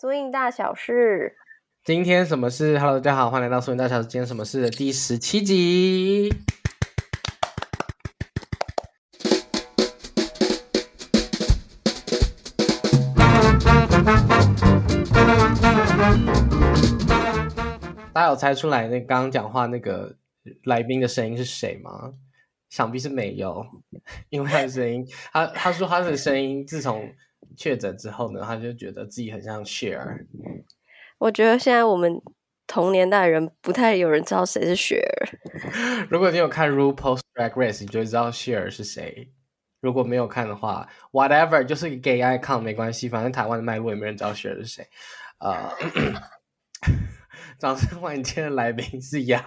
苏印大小事，今天什么事？Hello，大家好，欢迎来到苏印大小事。今天什么事的第十七集。大家有猜出来那刚刚讲话那个来宾的声音是谁吗？想必是没有，因为他的声音，他他说他的声音自从确诊之后呢，他就觉得自己很像 Share。我觉得现在我们同年代人不太有人知道谁是雪儿。如果你有看 RuPaul's Drag Race，你就知道 Share 是谁。如果没有看的话，whatever，就是个 gay icon 没关系，反正台湾的脉络也没人知道 Share 是谁。呃，掌声欢迎今天的来宾是杨。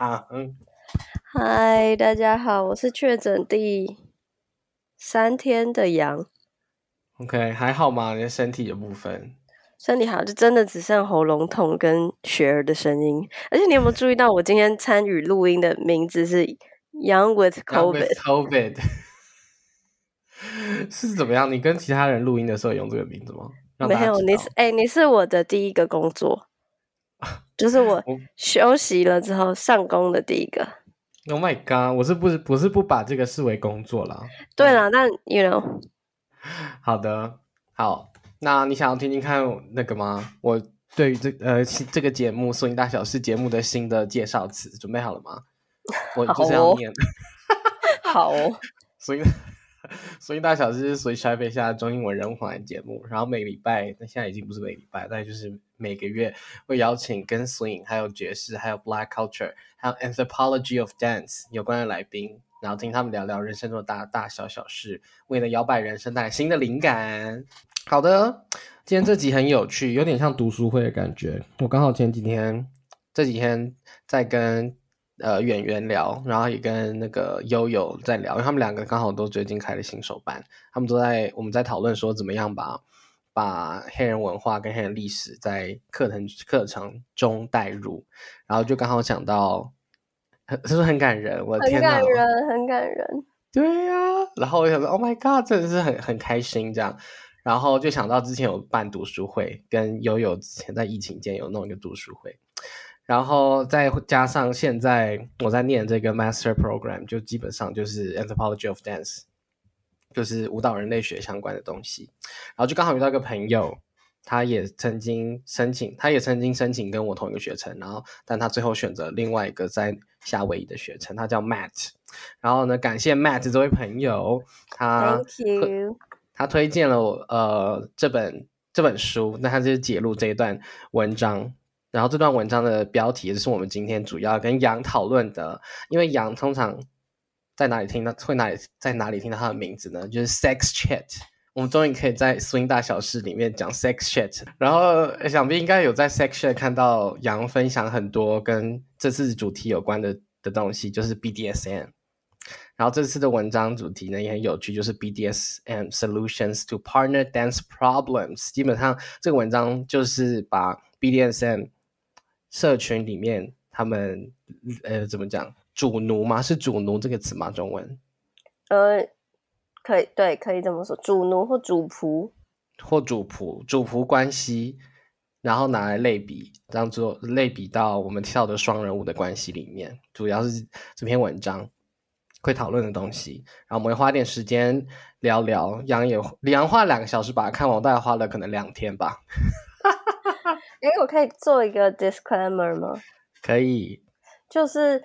嗨，大家好，我是确诊第三天的杨。OK，还好吗？你的身体的部分？身体好，就真的只剩喉咙痛跟雪儿的声音。而且你有没有注意到，我今天参与录音的名字是 Young with COVID？COVID 是怎么样？你跟其他人录音的时候用这个名字吗？没有，你是哎、你是我的第一个工作，就是我我休息了之后上工的第一个。Oh my god！我是不不是不把这个视为工作啦。对啦，但 you know，好的，好，那你想要听听看那个吗？我对于这呃这个节目《索尼大小事》节目的新的介绍词准备好了吗？我就是要念，好哦，所以所以大小事是随台北下中英文人物访谈节目，然后每礼拜，那现在已经不是每礼拜，但就是每个月会邀请跟 swing、还有爵士、还有 black culture、还有 anthropology of dance 有关的来宾，然后听他们聊聊人生中的大大小小事，为了摇摆人生带来新的灵感。好的，今天这集很有趣，有点像读书会的感觉。我刚好前几天这几天在跟呃演员聊，然后也跟那个悠悠在聊，因为他们两个刚好都最近开了新手班，他们都在我们在讨论说怎么样把把黑人文化跟黑人历史在课程课程中带入，然后就刚好讲到，很是不是很感人？我的很天哪！感人，很感人。对呀、然后我想说，Oh my God，真的是很很开心这样。然后就想到之前有办读书会，跟悠悠之前在疫情间有弄一个读书会，然后再加上现在我在念这个 Master Program，就基本上就是 Anthropology of Dance，就是舞蹈人类学相关的东西。然后就刚好遇到一个朋友，他也曾经申请，他也曾经申请跟我同一个学程，然后但他最后选择另外一个在夏威夷的学程，他叫 Matt。然后呢，感谢 Matt 这位朋友，他。他推荐了我呃这本这本书，那他就是揭露这一段文章。然后这段文章的标题也是我们今天主要跟杨讨论的，因为杨通常在哪里听到会哪里在哪里听到他的名字呢？就是 Sex Chat。我们终于可以在 Swing 大小事里面讲 Sex Chat，然后想必应该有在 Sex Chat 看到杨分享很多跟这次主题有关的的东西，就是 BDSM。然后这次的文章主题呢也很有趣，就是 BDSM solutions to partner dance problems。基本上这个文章就是把 BDSM 社群里面他们呃怎么讲主奴吗？是主奴这个词吗？中文呃，可以，对，可以这么说，主奴或主仆。或主仆主仆关系，然后拿来类比，当做类比到我们跳的双人舞的关系里面，主要是这篇文章会讨论的东西。然后我们会花点时间聊聊。杨也杨花两个小时把它看完，我大概花了可能两天吧。哎，我可以做一个 disclaimer 吗？可以，就是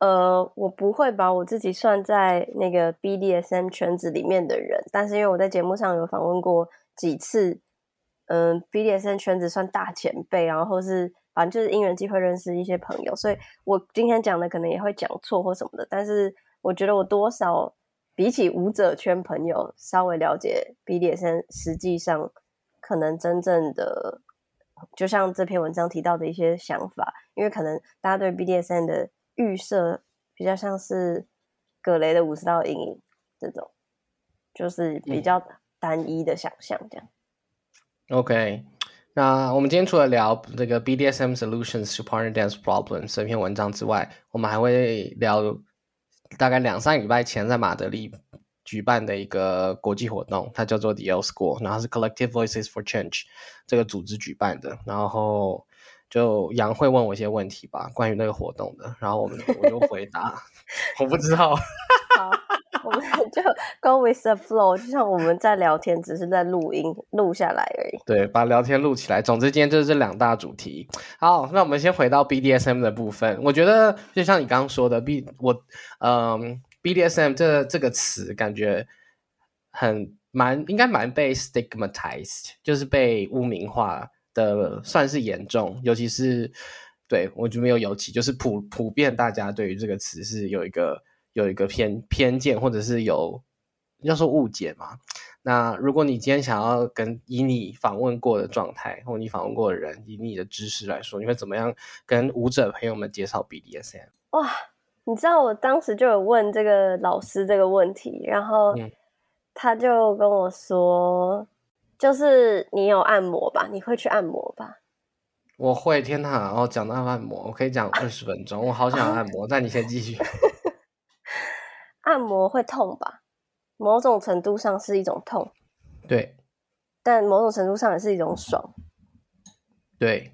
呃，我不会把我自己算在那个 BDSM 圈子里面的人，但是因为我在节目上有访问过几次，嗯、b d s m 圈子算大前辈，然后是反正就是因缘机会认识一些朋友，所以我今天讲的可能也会讲错或什么的，但是我觉得我多少比起舞者圈朋友稍微了解 BDSM，实际上可能真正的。就像这篇文章提到的一些想法，因为可能大家对 BDSM 的预设比较像是葛雷的五十道阴影这种，就是比较单一的想象这样。OK，那我们今天除了聊这个 BDSM solutions to partner dance problems 这篇文章之外，我们还会聊大概两三个礼拜前在马德里举办的一个国际活动，它叫做 The L School，然后是 Collective Voices for Change 这个组织举办的。然后就杨会问我一些问题吧，关于那个活动的，然后我们我就回答，我不知道。好，我们就 go with the flow，就像我们在聊天，只是在录音录下来而已。对，把聊天录起来。总之，今天就是这两大主题。好，那我们先回到 BDSM 的部分。我觉得就像你刚刚说的，B 我嗯 BDSM 这这个词感觉很蛮应该蛮被 stigmatized，就是被污名化的，算是严重。尤其是对我就没有尤其，就是普普遍大家对于这个词是有一个有一个偏偏见，或者是有要说误解嘛。那如果你今天想要跟以你访问过的状态，或你访问过的人，以你的知识来说，你会怎么样跟舞者朋友们介绍 BDSM？哇，你知道我当时就有问这个老师这个问题，然后嗯他就跟我说，就是你有按摩吧？你会去按摩吧？我会，天哪！然后讲到按摩，我可以讲 二十分钟，我好想按摩。那你先继续。按摩会痛吧？某种程度上是一种痛，对但某种程度上也是一种爽。对，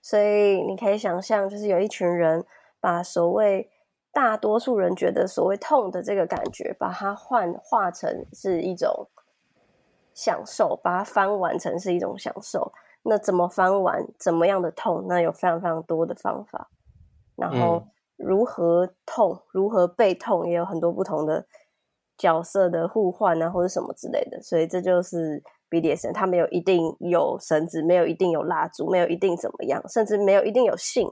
所以你可以想象，就是有一群人把所谓大多数人觉得所谓痛的这个感觉，把它幻化成是一种享受，把它翻完成是一种享受。那怎么翻完？怎么样的痛？那有非常非常多的方法。然后如何痛，如何被痛，也有很多不同的角色的互换啊，或者什么之类的。所以这就是 BDSM，它没有一定有绳子，没有一定有蜡烛，没有一定怎么样，甚至没有一定有性。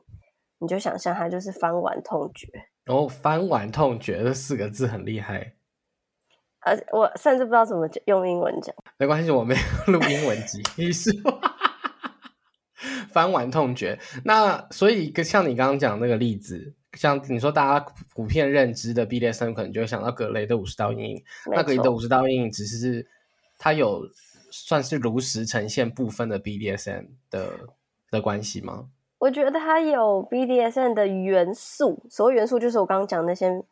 你就想象它就是翻完痛觉。然后翻完痛觉这四个字很厉害，而我甚至不知道怎么用英文讲。没关系，我没有录英文集，你是翻完痛觉。那所以跟像你刚刚讲那个例子，像你说大家普遍认知的 BDSM，可能就会想到格雷的五十道阴影。那格雷的五十道阴影只是它有算是如实呈现部分的 BDSM 的的关系吗？我觉得它有 BDSM 的元素，所谓元素就是我刚刚讲那些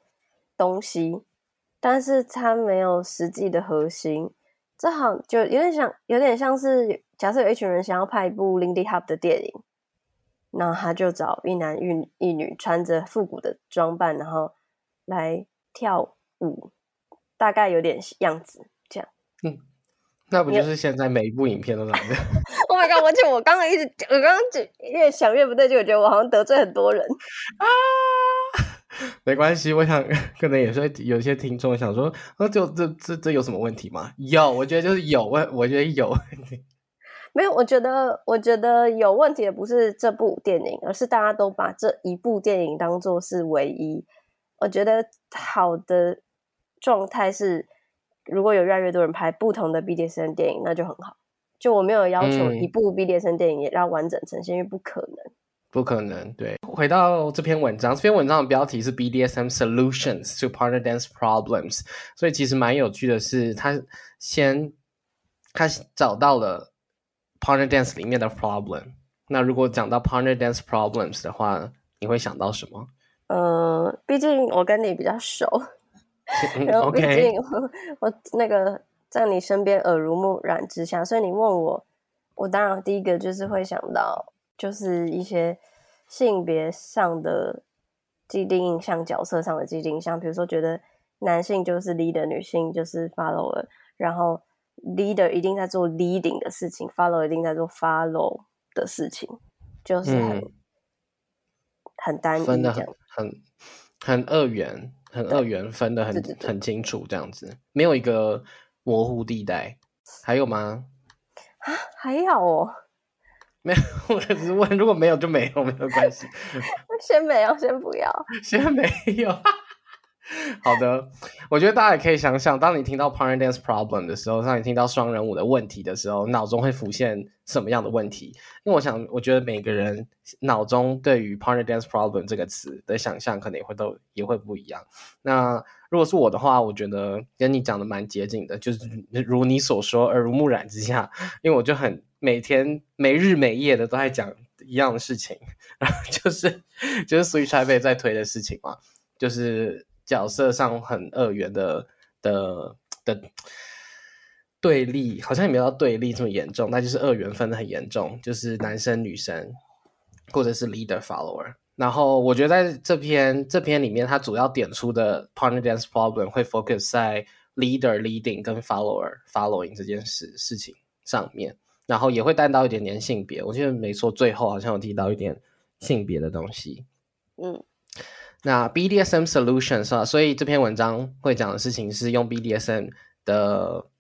东西，但是它没有实际的核心。这好就有点像，有点像是假设有一群人想要拍一部 Lindy Hop 的电影，那他就找一男一一女穿着复古的装扮，然后来跳舞，大概有点样子这样。嗯那不就是现在每一部影片都长这样？Oh my god！而且我刚刚一直，我刚刚就越想越不对劲，我觉得我好像得罪很多人。啊，没关系，我想可能也是有些听众想说，啊，就这这这有什么问题吗？有，我觉得就是有问，我觉得有问题。没有，我觉得，我觉得有问题的不是这部电影，而是大家都把这一部电影当做是唯一。我觉得好的状态是，如果有越来越多人拍不同的 BDSM 电影，那就很好。就我没有要求嗯一部 BDSM 电影也要完整呈现，因为不可能。不可能，对。回到这篇文章，这篇文章的标题是 BDSM Solutions to Partner Dance Problems，所以其实蛮有趣的是，他先他找到了 Partner Dance 里面的 problem。那如果讲到 Partner Dance Problems 的话，你会想到什么？呃，毕竟我跟你比较熟，嗯然后毕竟我我那个在你身边耳濡目染之下，所以你问我，我当然第一个就是会想到，就是一些性别上的既定印象、角色上的既定印象，比如说觉得男性就是 leader，女性就是 follower，然后 leader 一定在做 leading 的事情，follow 一定在做 follow 的事情，就是很、嗯很单一分的很。很很二元，很二元，分的很很清楚，这样子没有一个模糊地带。还有吗？啊，还有哦，没有，我只是问，如果没有就没有，没有关系。先没有，先不要。先没有。好的，我觉得大家也可以想想，当你听到 partner dance problem 的时候，当你听到双人舞的问题的时候，脑中会浮现什么样的问题？因为我想，我觉得每个人脑中对于 partner dance problem 这个词的想象，可能也会都也会不一样。那如果是我的话，我觉得跟你讲的蛮接近的，就是如你所说，耳濡目染之下，因为我就很每天没日没夜的都在讲一样的事情，然后就是就是 Switch 台北在推的事情嘛，就是角色上很二元的的的对立，好像也没有到对立这么严重，那就是二元分的很严重，就是男生女生，或者是 leader follower。然后我觉得在这篇这篇里面，它主要点出的 partner dance problem 会 focus 在 leader leading 跟 follower following 这件事事情上面，然后也会带到一点点性别。我记得没错，最后好像有提到一点性别的东西。嗯，那 BDSM solutions 啊？所以这篇文章会讲的事情是用 BDSM 的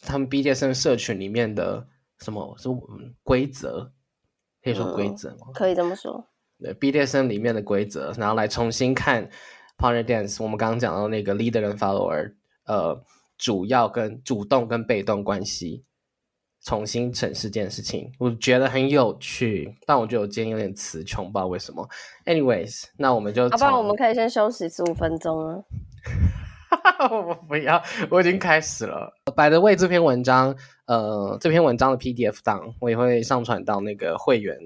他们 BDSM 社群里面的什么是规则？可以说规则吗？可以这么说。对 BDSM 里面的规则，然后来重新看 Partner Dance。我们刚刚讲到那个 Leader 跟 Follower，呃，主要跟主动跟被动关系，重新审视这件事情，我觉得很有趣。但我觉得我今天有点词穷，不知道为什么。Anyways，那我们就，好吧我们可以先休息十五分钟啊。我不要，我已经开始了。By the way，这篇文章，呃，这篇文章的 PDF 档我也会上传到那个会员。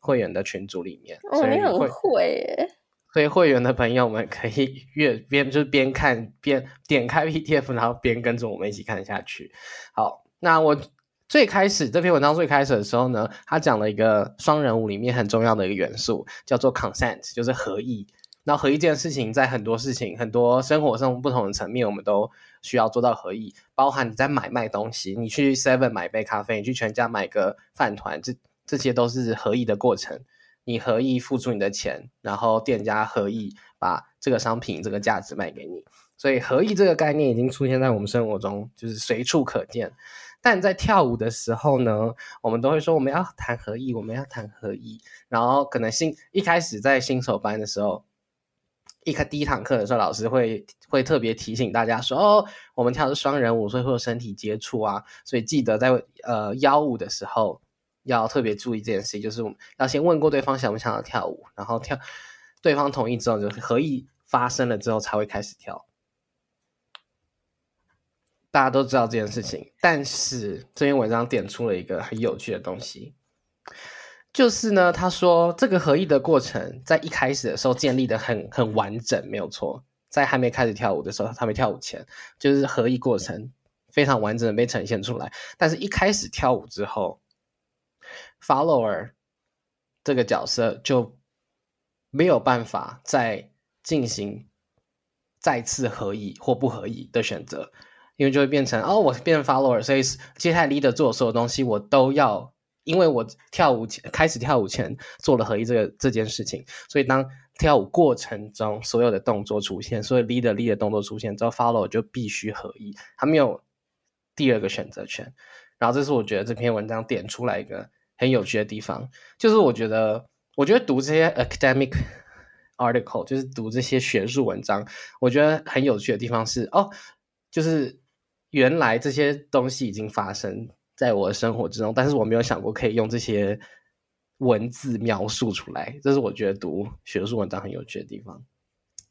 会员的群组里面，哦，你很会耶！所以会员的朋友们可以越边就是边看边点开 PDF，然后边跟着我们一起看下去。好，那我最开始这篇文章最开始的时候呢，他讲了一个双人舞里面很重要的一个元素，叫做 consent，就是合意。那合意这件事情，在很多事情、很多生活上不同的层面，我们都需要做到合意，包含你在买卖东西，你去 Seven 买杯咖啡，你去全家买个饭团，这。这些都是合意的过程，你合意付出你的钱，然后店家合意把这个商品这个价值卖给你，所以合意这个概念已经出现在我们生活中，就是随处可见。但在跳舞的时候呢，我们都会说我们要谈合意，我们要谈合意，然后可能新一开始在新手班的时候，一开第一堂课的时候，老师会会特别提醒大家说，哦，我们跳的是双人舞，所以会有身体接触啊，所以记得在呃邀舞的时候。要特别注意这件事，就是我们要先问过对方想不想要跳舞，然后跳，对方同意之后，就合意发生了之后才会开始跳。大家都知道这件事情，但是这篇文章点出了一个很有趣的东西，就是呢，他说这个合意的过程在一开始的时候建立的很很完整，没有错，在还没开始跳舞的时候，还没跳舞前，就是合意过程非常完整的被呈现出来，但是一开始跳舞之后。Follower 这个角色就没有办法再进行再次合意或不合意的选择，因为就会变成哦，我变成 Follower，所以接下来 Leader 做所有东西我都要，因为我跳舞前开始跳舞前做了合一这个这件事情，所以当跳舞过程中所有的动作出现，所以 Leader Leader 动作出现之后，Follower 就必须合一，他没有第二个选择权。然后这是我觉得这篇文章点出来一个。很有趣的地方，就是我觉得，我觉得读这些 academic article，就是读这些学术文章，我觉得很有趣的地方是，哦，就是原来这些东西已经发生在我的生活之中，但是我没有想过可以用这些文字描述出来，这是我觉得读学术文章很有趣的地方。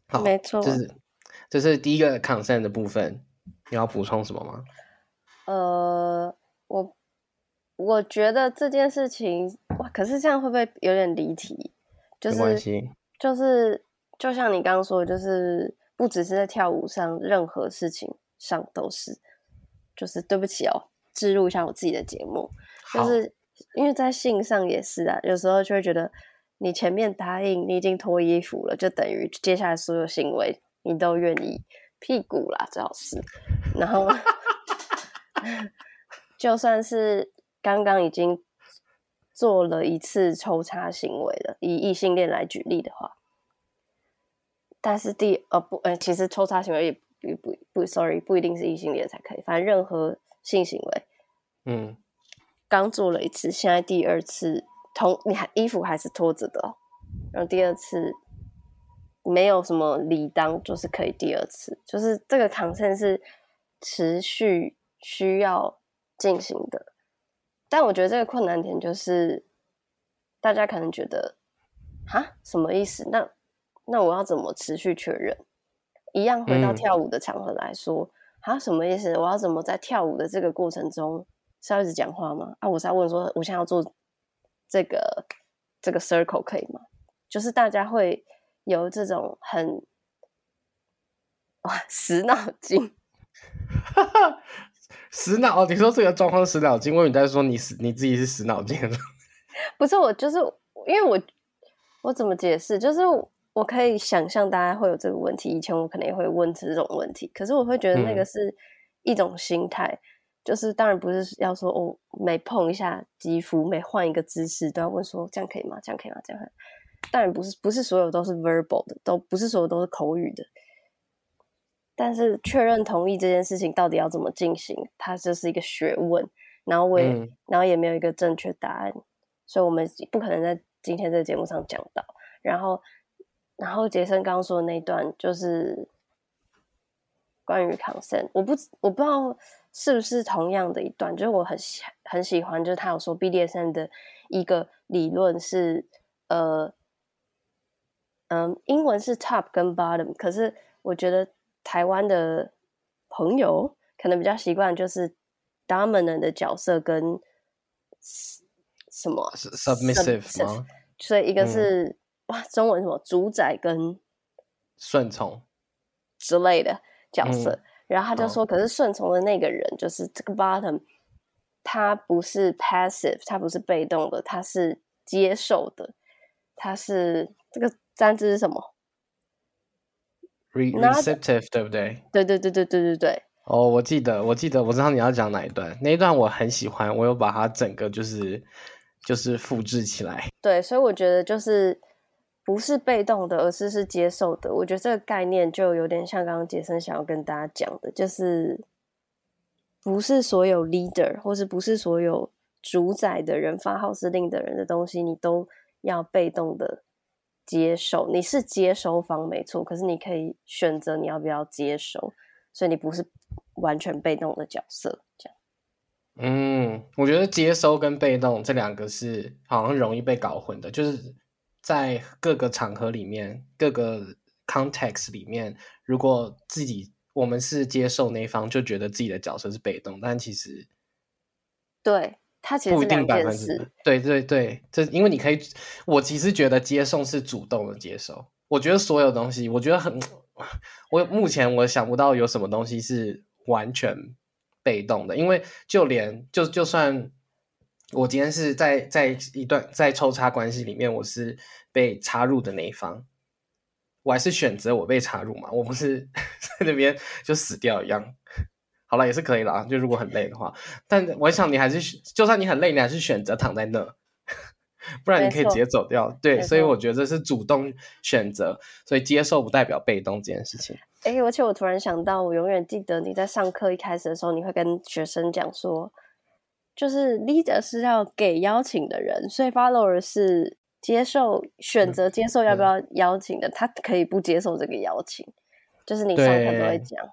好，没错，这是这是第一个 consent 的部分，你要补充什么吗？呃，我。我觉得这件事情哇，可是这样会不会有点离题？就是就是，就像你刚刚说，的，就是不只是在跳舞上，任何事情上都是。就是对不起哦，置入一下我自己的节目，就是因为在性上也是啊，有时候就会觉得你前面答应你已经脱衣服了，就等于接下来所有行为你都愿意屁股啦，最好是，然后 就算是。刚刚已经做了一次抽插行为了，以异性恋来举例的话，但是第呃不呃，其实抽插行为也不不不，sorry，不一定是异性恋才可以，反正任何性行为，嗯，刚做了一次，现在第二次同你还衣服还是脱着的，然后第二次没有什么理当，就是可以第二次，就是这个 consent 是持续需要进行的。但我觉得这个困难点就是，大家可能觉得，哈，什么意思？那那我要怎么持续确认？一样回到跳舞的场合来说，啊，什么意思？我要怎么在跳舞的这个过程中是要一直讲话吗？啊，我是要问说，我现在要做这个这个 circle 可以吗？就是大家会有这种很哇死脑筋。死脑，你说这个状况死脑筋，我你在说你死你自己是死脑筋了。不是我，就是因为我我怎么解释？就是我可以想象大家会有这个问题，以前我可能也会问这种问题，可是我会觉得那个嗯是一种心态，就是当然不是要说哦，每碰一下肌肤，每换一个姿势都要问说这样可以吗？这样可以吗？这样可以当然不是，不是所有都是 verbal 的，都不是所有都是口语的。但是确认同意这件事情到底要怎么进行，它就是一个学问。然后我也，嗯然后也没有一个正确答案，所以我们不可能在今天这个节目上讲到。然后，然后杰森刚刚说的那一段就是关于 consent，我不我不知道是不是同样的一段，就是我很喜很喜欢，就是他有说 BDSM 的一个理论是呃，嗯，英文是 top 跟 bottom，可是我觉得台湾的朋友可能比较习惯就是 dominant 的角色跟什么是 submissive 吗？所以一个嗯是、哇，中文什么主宰跟顺从。之类的角色，嗯然后他就好说，可是顺从的那个人就是这个 bottom，他不是 passive，他不是被动的，他是接受的，他是这个单字是什么？？re receptive 对不对？对对对对对对对，哦，我记得，我记得，我知道你要讲哪一段，那一段我很喜欢，我有把它整个就是就是复制起来。对，所以我觉得就是不是被动的，而是是接受的。我觉得这个概念就有点像刚刚杰森想要跟大家讲的，就是不是所有 leader 或是不是所有主宰的人、发号施令的人的东西，你都要被动的接受。你是接收方没错，可是你可以选择你要不要接收，所以你不是完全被动的角色。这样嗯，我觉得接收跟被动这两个是好像容易被搞混的，就是在各个场合里面、各个 context 里面，如果自己我们是接受那一方，就觉得自己的角色是被动，但其实对，他其实不一定百分之事。对对对，这因为你可以，我其实觉得接受是主动的接受。我觉得所有东西，我觉得很，我目前我想不到有什么东西是完全被动的，因为就连就就算我今天是在在一段在抽插关系里面，我是被插入的那一方，我还是选择我被插入嘛，我不是 在那边就死掉一样。好了，也是可以了啊，就如果很累的话，但我想你还是选，就算你很累，你还是选择躺在那，不然你可以直接走掉。对，所以我觉得这是主动选择，所以接受不代表被动这件事情。哎、而且我突然想到，我永远记得你在上课一开始的时候，你会跟学生讲说，就是 leader 是要给邀请的人，所以 follower 是接受选择接受要不要邀请的，他可以不接受这个邀请，就是你上课都会讲。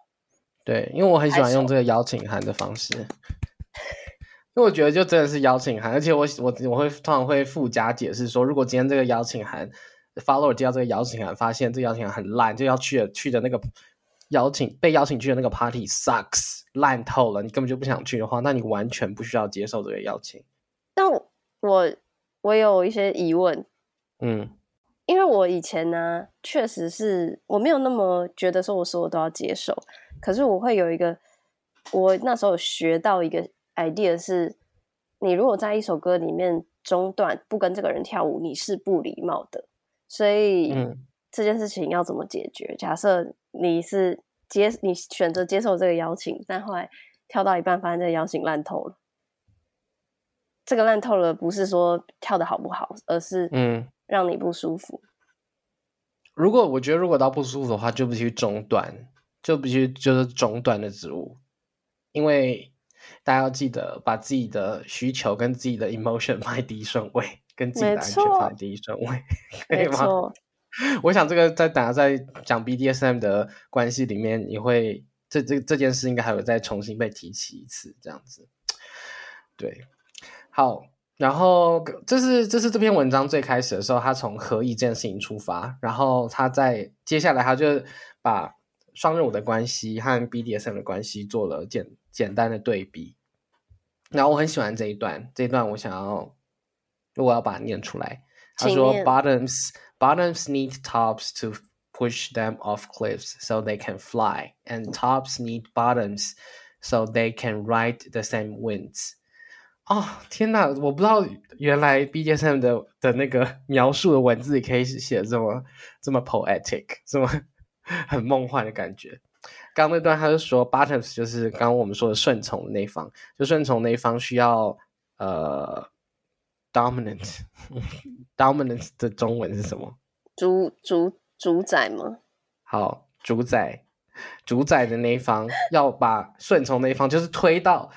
对，因为我很喜欢用这个邀请函的方式，因为我觉得就真的是邀请函，而且我我我会通常会附加解释说，如果今天这个邀请函 follower 接到这个邀请函，发现这个邀请函很烂，就要去的去的那个邀请被邀请去的那个 party sucks 烂透了，你根本就不想去的话，那你完全不需要接受这个邀请。但我我我有一些疑问，嗯因为我以前呢，确实是我没有那么觉得说我所有都要接受，可是我会有一个，我那时候学到一个 idea 是，你如果在一首歌里面中断不跟这个人跳舞，你是不礼貌的。所以、嗯这件事情要怎么解决？假设你是接你选择接受这个邀请，但后来跳到一半发现这个邀请烂透了。这个烂透了，不是说跳的好不好，而是嗯，让你不舒服。如果我觉得如果到不舒服的话，就必须中断，就必须就是中断的职务，因为大家要记得把自己的需求跟自己的 emotion 放在第一顺位，跟自己的没安全错放在第一顺位，可以吗？我想这个在等下在讲 BDSM 的关系里面，你会这这这件事应该还会再重新被提起一次，这样子。对，好，然后这是这是这篇文章最开始的时候，他从合意这件事情出发，然后他在接下来他就把双任务的关系和 BDSM 的关系做了简简单的对比。然后我很喜欢这一段，这一段我想要，我要把它念出来。他说：“Bottoms bottoms need tops to push them off cliffs so they can fly, and tops need bottoms so they can ride the same winds. 哦，天哪！我不知道原来 BDSM 的的那个描述的文字可以写这么这么 poetic，这么很梦幻的感觉。刚那段他就说，bottoms 就是刚刚我们说的顺从的那一方，就顺从那一方需要呃 dominant dominant 的中文是什么？主主主宰吗？好，主宰主宰的那一方要把顺从那一方就是推到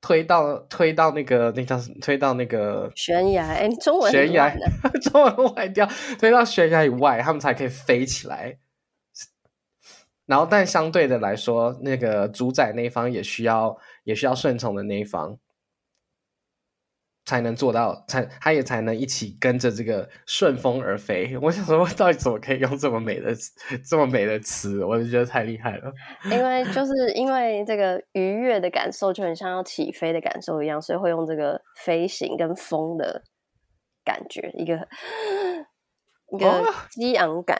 推到推到那个那叫什？推到那个悬崖？哎，中文悬崖，中文坏掉，推到悬崖以外，他们才可以飞起来。然后，但相对的来说，那个主宰那一方也需要，也需要顺从的那一方，才能做到，才他也才能一起跟着这个顺风而飞。我想说，到底怎么可以用这么美的、这么美的词？我就觉得太厉害了。因为就是因为这个愉悦的感受，就很像要起飞的感受一样，所以会用这个飞行跟风的感觉，一个 一个激昂感。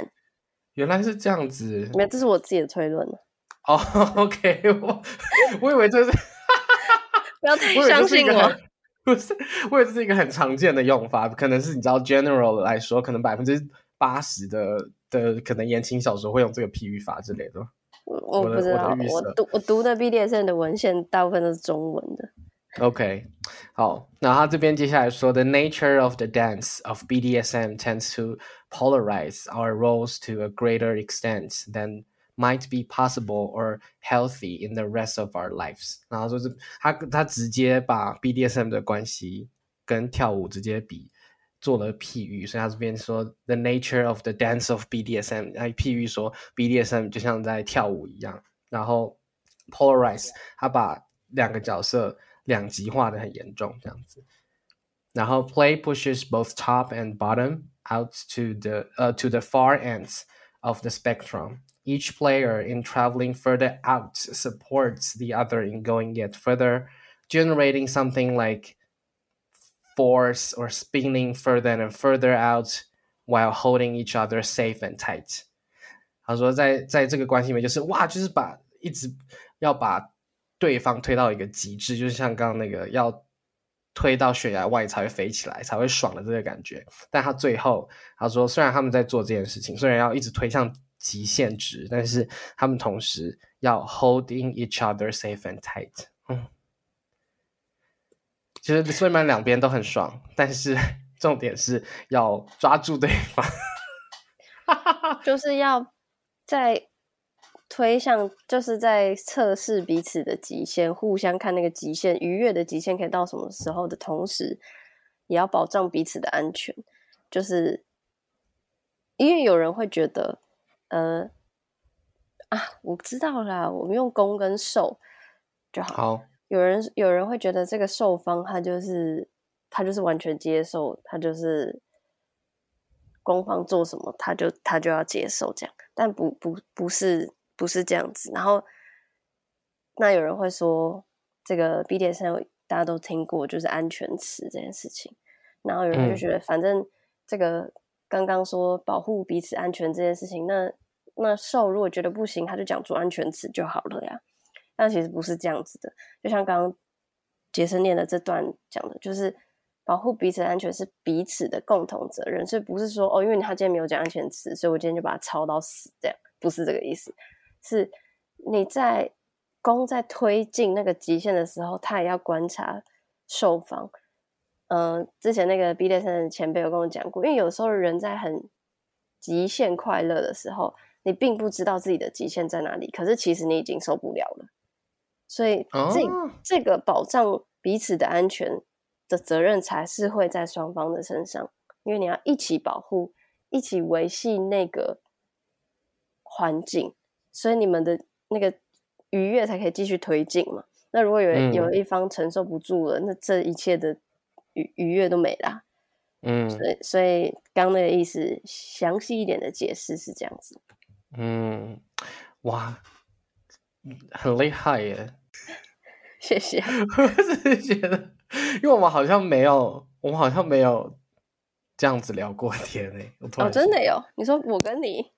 原来是这样子，没有，这是我自己的推论哦。OK，我 我以为这是，不要太相信我。不是，我以为这是一个很常见的用法，可能是你知道，general 来说，可能百分之八十的的可能言情小说会用这个譬喻法之类的。我我不知道，我读我读的 BDSM 的文献大部分都是中文的。OK，好，那他这边接下来说，The nature of the dance of BDSM tends to polarize our roles to a greater extent than might be possible or healthy in the rest of our lives。然后说是他他直接把 BDSM 的关系跟跳舞直接比做了譬喻，所以他这边说 The nature of the dance of BDSM，来譬喻说 BDSM 就像在跳舞一样。然后 polarize，他把两个角色。两极化的很严重这样子。然后 play pushes both top and bottom out to the uh, to the far ends of the spectrum. Each player in traveling further out supports the other in going yet further, generating something like force or spinning further and further out while holding each other safe and tight. 他说在在这个关系里面，就是哇，就是把一直要把对方推到一个极致，就是像刚刚那个要推到悬崖外才会飞起来，才会爽的这个感觉。但他最后他说，虽然他们在做这件事情，虽然要一直推向 极限值，但是他们同时要 holding each other safe and tight。嗯，其实虽然两边都很爽，但是 重点是要抓住对方，就是要在。推向就是在测试彼此的极限，互相看那个极限，愉悦的极限可以到什么时候的同时，也要保障彼此的安全。就是因为有人会觉得，呃，啊，我知道啦，我们用攻跟受就好。好，有人有人会觉得这个受方他就是他就是完全接受，他就是攻方做什么他就他就要接受这样，但不不不是。不是这样子，然后那有人会说，这个 BDSM 大家都听过，就是安全词这件事情。然后有人就觉得，反正这个刚刚说保护彼此安全这件事情，那那受如果觉得不行，他就讲出安全词就好了呀。但其实不是这样子的，就像刚刚杰森念的这段讲的，就是保护彼此的安全是彼此的共同责任，所以不是说哦，因为他今天没有讲安全词，所以我今天就把他抄到死，这样不是这个意思。是你在攻在推进那个极限的时候，他也要观察受方。嗯，之前那个 B 列生的前辈有跟我讲过，因为有时候人在很极限快乐的时候，你并不知道自己的极限在哪里，可是其实你已经受不了了。所以这这个保障彼此的安全的责任，才是会在双方的身上，因为你要一起保护，一起维系那个环境。所以你们的那个愉悦才可以继续推进嘛？那如果有有一方承受不住了，那这一切的愉愉悦都没了。嗯，所以所以刚那个意思，详细一点的解释是这样子。嗯，哇，很厉害耶！谢谢。我只是觉得，因为我们好像没有，我们好像没有这样子聊过天诶。哦，真的有？你说我跟你？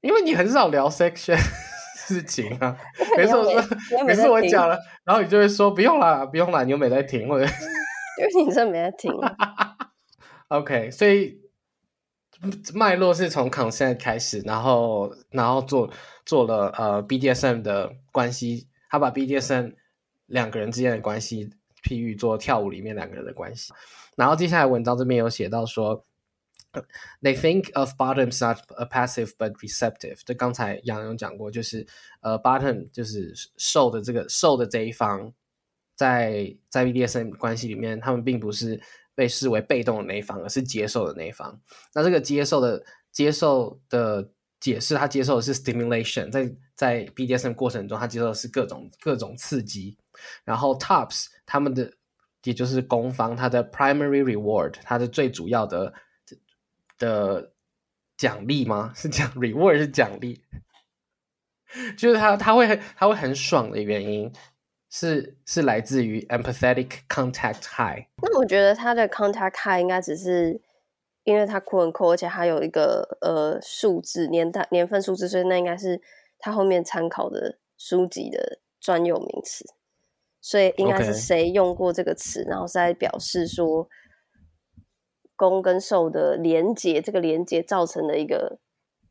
因为你很少聊 section 事情啊，每次我说每次我讲了，然后你就会说不用啦，不用啦，你又没在听，或者因为你真的没在听。OK，所以脉络是从 consent 开始，然后然后做做了呃 BDSM 的关系，他把 BDSM 两个人之间的关系譬喻做跳舞里面两个人的关系，然后接下来文章这边有写到说。They think of bottoms not a passive but receptive。就刚才杨勇讲过，就是呃，bottom 就是受的这个受的这一方，在在 BDSM 关系里面，他们并不是被视为被动的那一方，而是接受的那一方。那这个接受的接受的解释，他接受的是 stimulation，在在 BDSM 过程中，他接受的是各种各种刺激。然后 tops 他们的也就是攻方，他的 primary reward，他的最主要的的奖励吗？是奖 reward 是奖励，就是他他会他会很爽的原因是是来自于 empathetic contact high。那我觉得他的 contact high 应该只是因为他 quote unquote，而且还有一个呃数字年代年份数字，所以那应该是他后面参考的书籍的专有名词，所以应该是谁用过这个词，然后是在表示说攻跟受的连接，这个连接造成的一个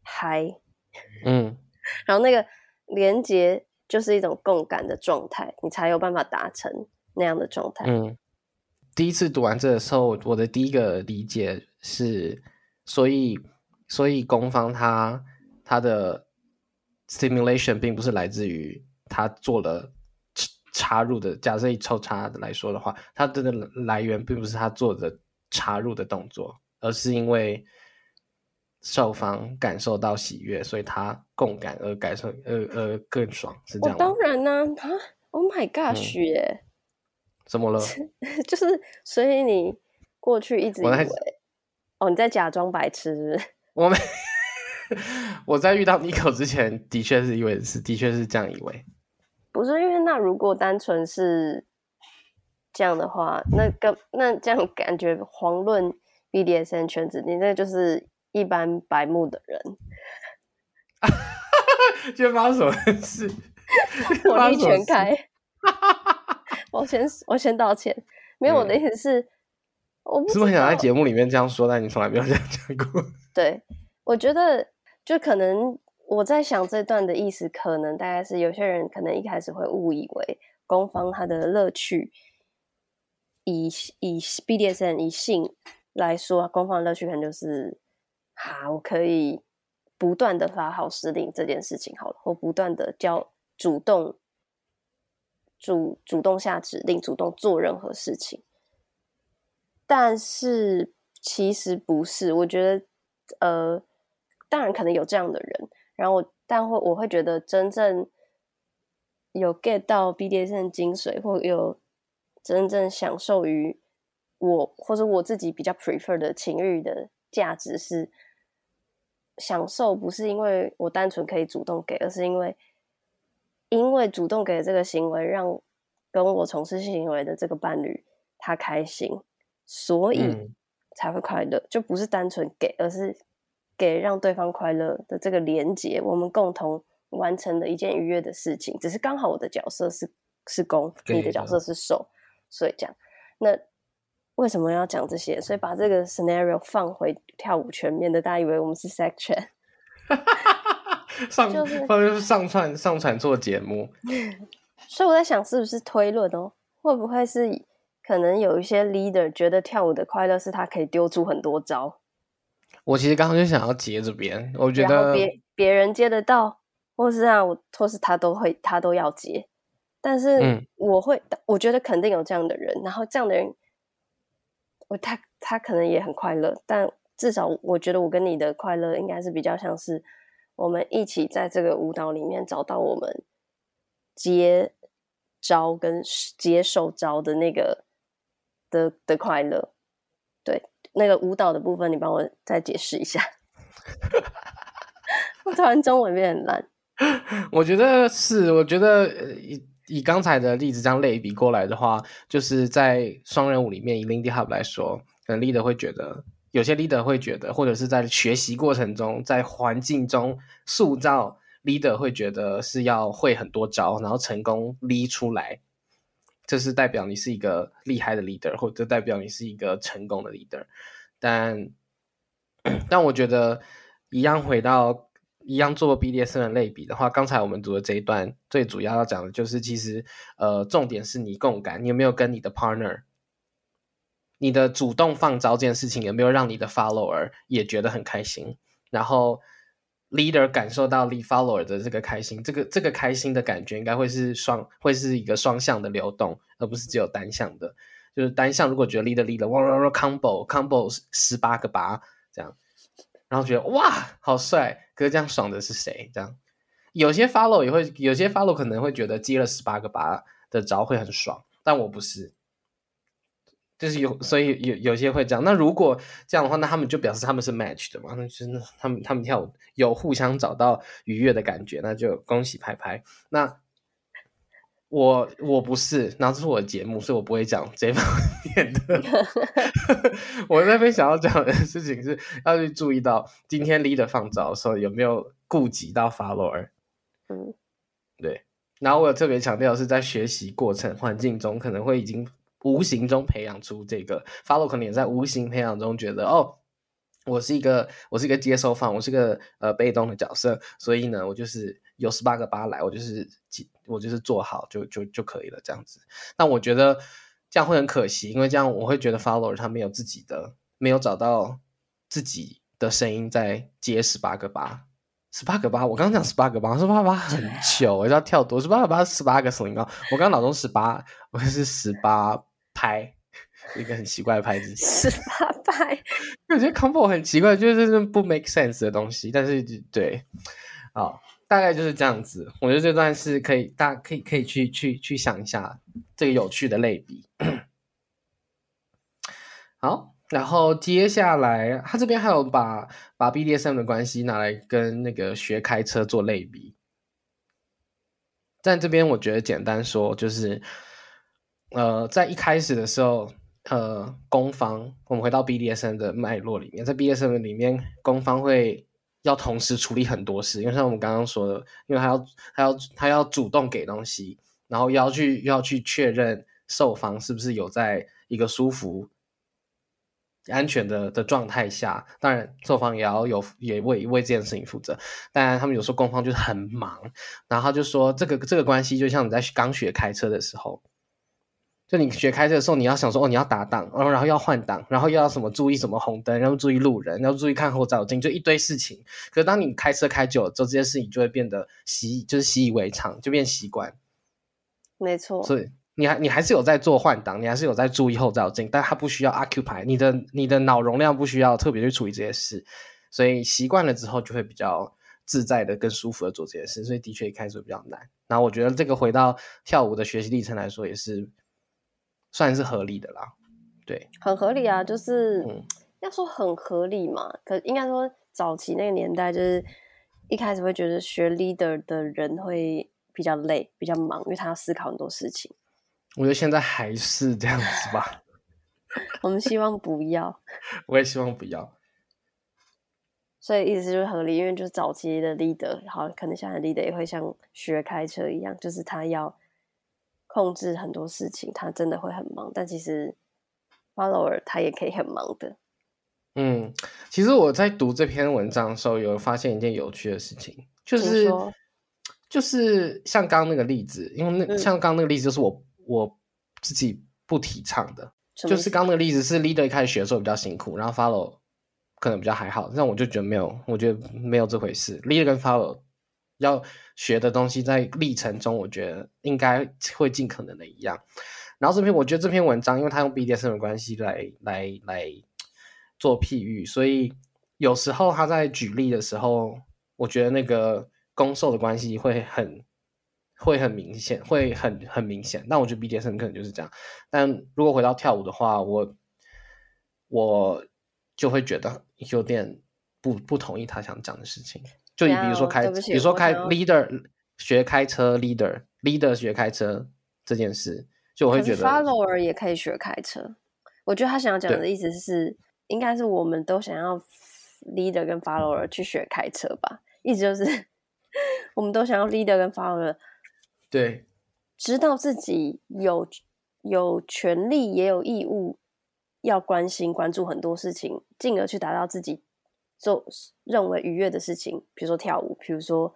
嗨，嗯。然后那个连接就是一种共感的状态，你才有办法达成那样的状态。嗯，第一次读完这的时候，我的第一个理解是，所以所以攻方他他的 simulation 并不是来自于他做了插插入的，假设以抽插来说的话，它的来源并不是他做的插入的动作，而是因为受方感受到喜悦，所以他共感而感受而而更爽，是这样吗当？然呢、啊，Oh my gosh 耶、怎么了？就是所以你过去一直以为，哦，你在假装白痴是是？我们 我在遇到 Nico 之前，的确是以为是，的确是这样以为。不是因为那如果单纯是这样的话，那个那这样感觉遑论 BDSN 圈子，你那就是一般白目的人，今天发生什么事？火力全开。我先我先道歉，没有我的意思是，我不是不是很想在节目里面这样说，但你从来没有这样讲过？对，我觉得就可能我在想这段的意思，可能大概是有些人可能一开始会误以为攻方他的乐趣，以以 BDSN 以性来说，攻方的乐趣可能就是好，我可以不断的发号施令这件事情好了，或不断的教主动主主动下指令，主动做任何事情。但是其实不是，我觉得，呃，当然可能有这样的人，然后我但会我会觉得真正有 get 到 BDSM 精髓，或有真正享受于我或者我自己比较 prefer 的情欲的价值是享受，不是因为我单纯可以主动给，而是因为因为主动给这个行为让跟我从事性行为的这个伴侣他开心，所以嗯才会快乐，就不是单纯给，而是给让对方快乐的这个连接，我们共同完成的一件愉悦的事情。只是刚好我的角色是是攻，你的角色是受，所以这样。那为什么要讲这些？所以把这个 scenario 放回跳舞全面的大家以为我们是 chat。上就是放就是上传上传做节目，所以我在想，是不是推论哦？会不会是可能有一些 leader 觉得跳舞的快乐是他可以丢出很多招，我其实刚刚就想要接这边，我觉得别别人接得到，或是啊我，或是他都会，他都要接。但是嗯我会，我觉得肯定有这样的人，然后这样的人，我他他可能也很快乐，但至少我觉得我跟你的快乐应该是比较像是我们一起在这个舞蹈里面找到我们接招跟接受招的那个的的快乐。对，那个舞蹈的部分，你帮我再解释一下。我突然中文变很烂。我觉得是，我觉得以刚才的例子这样类比过来的话，就是在双人舞里面，以 Lindy Hop 来说，可能 leader 会觉得有些 leader 会觉得，或者是在学习过程中，在环境中塑造 leader 会觉得是要会很多招，然后成功 lead 出来，这是代表你是一个厉害的 leader，或者代表你是一个成功的 leader。但 但我觉得一样回到一样做 BDSM 的类比的话，刚才我们读的这一段最主要要讲的就是，其实呃重点是你共感，你有没有跟你的 partner。你的主动放招这件事情有没有让你的 follower 也觉得很开心？然后 leader 感受到 lead follower 的这个开心，这个这个开心的感觉应该会是双，会是一个双向的流动，而不是只有单向的。就是单向，如果觉得 leader leader 哇哇哇 combo combo 十八个八这样，然后觉得哇好帅，可是这样爽的是谁？这样有些 follow 也会，有些 follow 可能会觉得接了十八个八的招会很爽，但我不是。就是有，所以有有些会这样。那如果这样的话，那他们就表示他们是 match 的嘛？那真的他们他们跳舞有互相找到愉悦的感觉，那就恭喜拍拍。那我我不是，然后这是我的节目，所以我不会讲这方面的。我那边想要讲的事情是要去注意到今天 leader 放招的时候有没有顾及到 follower。嗯，对。然后我有特别强调是在学习过程环境中可能会已经。无形中培养出这个，follow 可能也在无形培养中觉得，哦，我是一个，我是一个接收方，我是个呃被动的角色，所以呢，我就是有十八个八来，我就是我就是做好就就就可以了这样子。那我觉得这样会很可惜，因为这样我会觉得 follower 他没有自己的，没有找到自己的声音在接十八个八。十八个八，我刚刚讲十八个八，十八个八很久，我要跳多十八个八，十八个什么高？我刚刚脑中十八，我是十八拍，一个很奇怪的牌子。十八拍，我觉得 combo 很奇怪，就是不 make sense 的东西。但是对，好，大概就是这样子。我觉得这段是可以，大家可以可以去去去想一下这个有趣的类比。好。然后接下来，他这边还有把把 BDSM 的关系拿来跟那个学开车做类比。但这边，我觉得简单说就是，呃，在一开始的时候，呃，攻方，我们回到 BDSM 的脉络里面，在 BDSM 里面，攻方会要同时处理很多事，因为像我们刚刚说的，因为他要他要他要主动给东西，然后要去要去确认受方是不是有在一个舒服。安全的的状态下，当然受方也要有也为为这件事情负责。当然，他们有时候攻方就是很忙，然后他就说这个这个关系就像你在刚学开车的时候，就你学开车的时候，你要想说哦，你要打档，然后然后要换挡，然后又要什么注意什么红灯，然后注意路人，然后注意看后照镜，就一堆事情。可是当你开车开久了之后，这些事情就会变得习就是习以为常，就变习惯。没错。所以。你还你还是有在做换挡，你还是有在注意后照镜，但它不需要 occupy 你的你的脑容量不需要特别去处理这些事，所以习惯了之后就会比较自在的、更舒服的做这些事，所以的确一开始比较难。然后我觉得这个回到跳舞的学习历程来说，也是算是合理的啦，对，很合理啊，就是要说很合理嘛，可应该说早期那个年代，就是一开始会觉得学 leader 的人会比较累、比较忙，因为他要思考很多事情。我觉得现在还是这样子吧。我们希望不要。我也希望不要。所以意思就是合理，因为就是早期的 leader，好，可能现在 leader 也会像学开车一样，就是他要控制很多事情，他真的会很忙。但其实 follower 他也可以很忙的。嗯，其实我在读这篇文章的时候，有发现一件有趣的事情，就是就是像刚刚那个例子，因为那像刚刚那个例子，就是我。我自己不提倡的，就是刚那个例子是 leader 一开始学的时候比较辛苦，然后 follow 可能比较还好，但我就觉得没有，我觉得没有这回事。leader 跟 follow 要学的东西在历程中，我觉得应该会尽可能的一样。然后这篇我觉得这篇文章，因为他用 BDS 的关系来来来做譬喻，所以有时候他在举例的时候，我觉得那个攻受的关系会很。会很明显，会很很明显。那我觉得 B D S 可能就是这样。但如果回到跳舞的话，我我就会觉得有点不不同意他想讲的事情。就你比如说开，比如说开 leader 学开车，leader leader 学开车这件事，就我会觉得。follower 也可以学开车。我觉得他想要讲的意思是，应该是我们都想要 leader 跟 follower 去学开车吧，意思就是 我们都想要 leader 跟 follower 对，知道自己有有权利也有义务要关心关注很多事情，进而去达到自己做认为愉悦的事情，比如说跳舞，比如说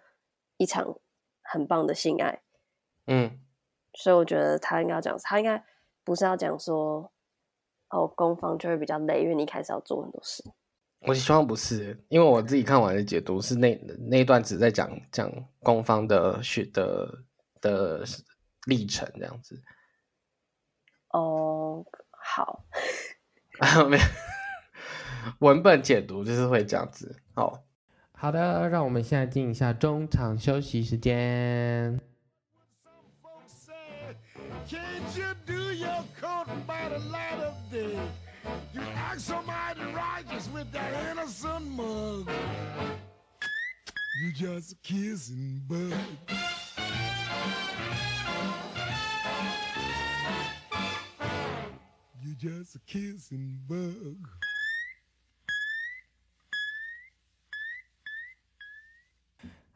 一场很棒的性爱。嗯，所以我觉得他应该要讲，他应该不是要讲说，哦，攻方就会比较累，因为你开始要做很多事。我希望不是，因为我自己看完的解读是那那一段只在讲讲攻方的学的的历程这样子。哦，好，没有文本解读就是会这样子。好，好的，让我们现在进一下中场休息时间。You do your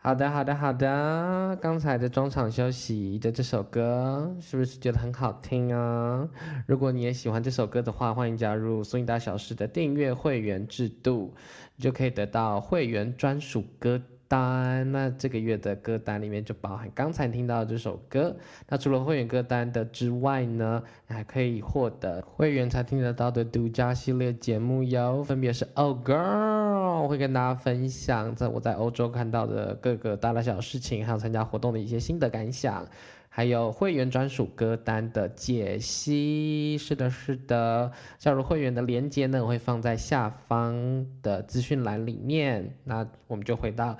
好的，好的，好的。刚才的中场休息的这首歌，是不是觉得很好听啊？如果你也喜欢这首歌的话，欢迎加入苏影大小事的订阅会员制度，你就可以得到会员专属歌单。那这个月的歌单里面就包含刚才听到的这首歌。那除了会员歌单的之外呢，还可以获得会员才听得到的独家系列节目哟，分别是《Oh Girl》，我会跟大家分享在我在欧洲看到的各个大大小小事情，还有参加活动的一些心得感想。还有会员专属歌单的解析，是的，是的。加入会员的链接呢，我会放在下方的资讯栏里面。那我们就回到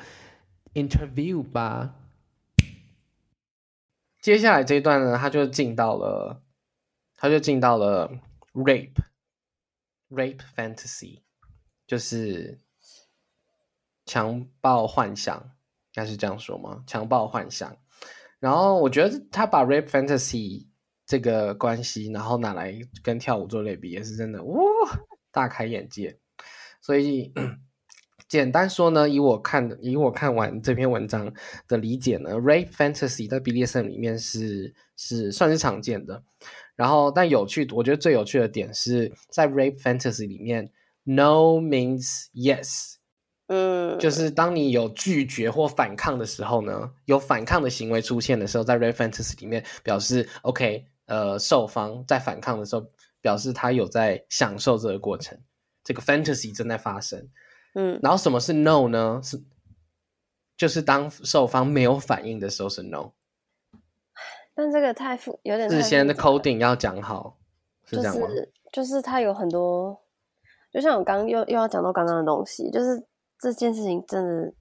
interview 吧。接下来这一段呢，他就进到了，他就进到了 rape rape fantasy，就是强暴幻想，应该是这样说吗？强暴幻想。然后我觉得他把 rape fantasy 这个关系，然后拿来跟跳舞做类比，也是真的哇，大开眼界。所以简单说呢，以我看的，以我看完这篇文章的理解呢，rape fantasy 在 BDSM 里面是是算是常见的。然后，但有趣，我觉得最有趣的点是在 rape fantasy 里面，no means yes。嗯，就是当你有拒绝或反抗的时候呢，有反抗的行为出现的时候，在 fantasy 里面表示 OK，呃，受方在反抗的时候，表示他有在享受这个过程，这个 fantasy 正在发生。嗯然后什么是 no 呢？是就是当受方没有反应的时候是 no，但这个太复有点太事先的 coding 要讲好，是这样吗？是就是它有很多，就像我刚刚又又要讲到刚刚的东西，就是这件事情真的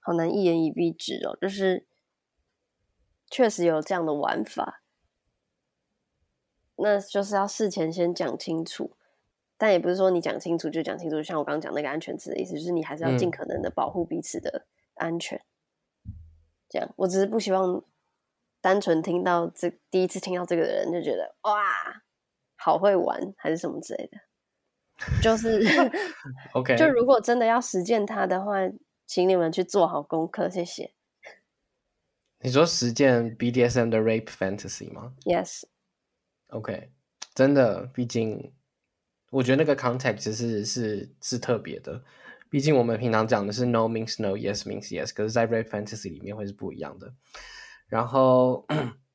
好难一言以蔽之哦，就是确实有这样的玩法，那就是要事前先讲清楚，但也不是说你讲清楚就讲清楚，像我刚刚讲那个安全词的意思，就是你还是要尽嗯可能的保护彼此的安全。这样，我只是不希望单纯听到这第一次听到这个的人就觉得哇，好会玩还是什么之类的。就是 OK，就如果真的要实践它的话，请你们去做好功课，谢谢。你说实践 BDSM 的 rape fantasy 吗？Yes，OK，真的，毕竟我觉得那个 context 是是是特别的。毕竟我们平常讲的是 no means no，yes means yes，可是，在 rape fantasy 里面会是不一样的。然后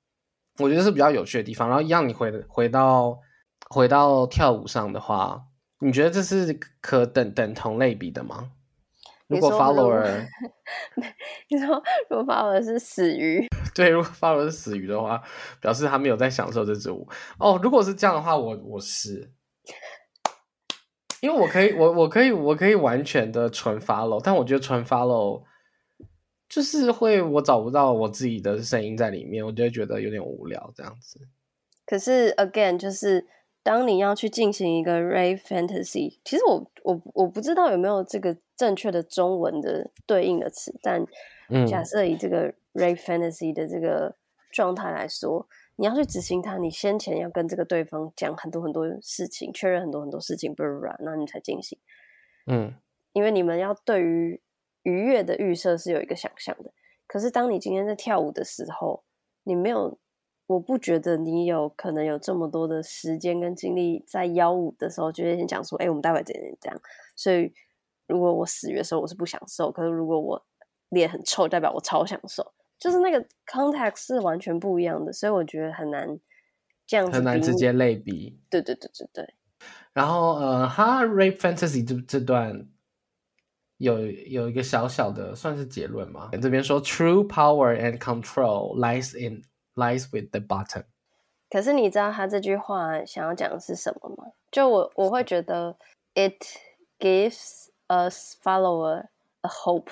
我觉得是比较有趣的地方。然后，一样你回回到回到跳舞上的话，你觉得这是可等等同类比的吗？如果 follower 你说如果把我是死鱼，对，如果 follower 是死鱼的话，表示他没有在享受这支舞。哦，如果是这样的话，我我是，因为我可以，我我可以，我可以完全的纯 follow，但我觉得纯 follow 就是会我找不到我自己的声音在里面，我就会觉得有点无聊这样子。可是 again 就是当你要去进行一个 rave fantasy，其实我我我不知道有没有这个正确的中文的对应的词，但嗯假设以这个 rave fantasy 的这个状态来说，你要去执行它，你先前要跟这个对方讲很多很多事情，确认很多很多事情，不然那你才进行。嗯因为你们要对于愉悦的预设是有一个想象的。可是当你今天在跳舞的时候，你没有，我不觉得你有可能有这么多的时间跟精力在幺五的时候，就会先讲说，哎、我们待会怎样怎样。所以如果我死鱼的时候我是不享受，可是如果我脸很臭，代表我超享受，就是那个 context 是完全不一样的，所以我觉得很难这样子很难直接类比。对对对对对，然后呃，哈 rape fantasy 这这段有有一个小小的算是结论嘛？这边说 true power and control lies in lies with the bottom。可是你知道他这句话想要讲的是什么吗？就我我会觉得，it gives us follower a hope。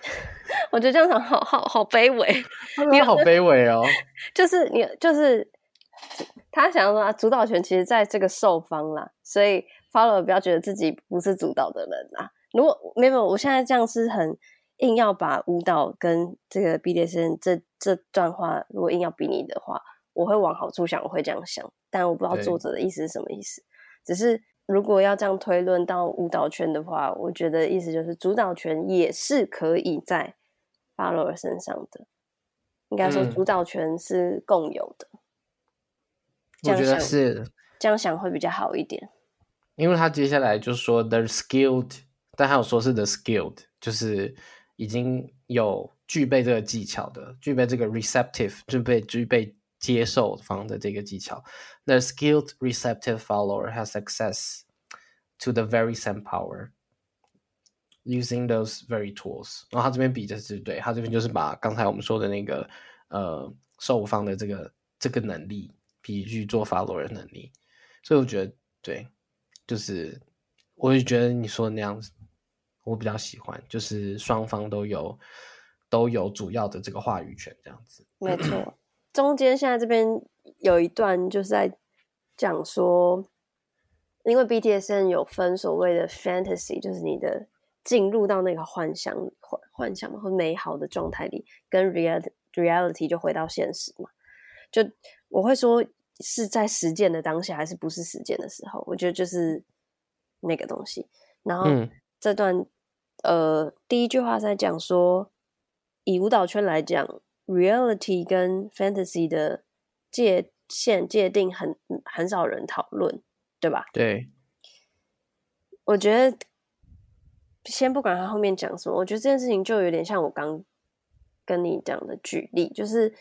我觉得这样讲好好好卑微，你好卑微哦。就是你就是他想要说啊，主导权其实在这个受方啦，所以 follower 不要觉得自己不是主导的人啦。如果没有，我现在这样是很硬要把舞蹈跟这个 BDSM 这这段话，如果硬要比你的话，我会往好处想，我会这样想，但我不知道作者的意思是什么意思。只是如果要这样推论到舞蹈圈的话，我觉得意思就是主导权也是可以在 follower 身上的，应该说嗯主导权是共有的。这我觉得是，这样想会比较好一点。因为他接下来就说 the skilled，但他有说是 the skilled，就是已经有具备这个技巧的，具备这个 receptive，具备具备接受方的这个技巧。The skilled receptive follower has access to the very same power using those very tools。然后他这边比的是对，他这边就是把刚才我们说的那个呃受方的这个这个能力比去做 follower 的能力，所以我觉得对，就是我也觉得你说的那样子，我比较喜欢，就是双方都有都有主要的这个话语权这样子。没错，中间现在这边有一段就是在讲说，因为 BTSN 有分所谓的 fantasy，就是你的进入到那个幻想幻幻想或美好的状态里，跟 real reality 就回到现实嘛。就我会说是在实践的当下，还是不是实践的时候？我觉得就是那个东西。然后嗯这段、呃第一句话在讲说，以舞蹈圈来讲，reality 跟 fantasy 的界限界定很很少人讨论，对吧？对，我觉得先不管他后面讲什么，我觉得这件事情就有点像我刚跟你讲的举例，就是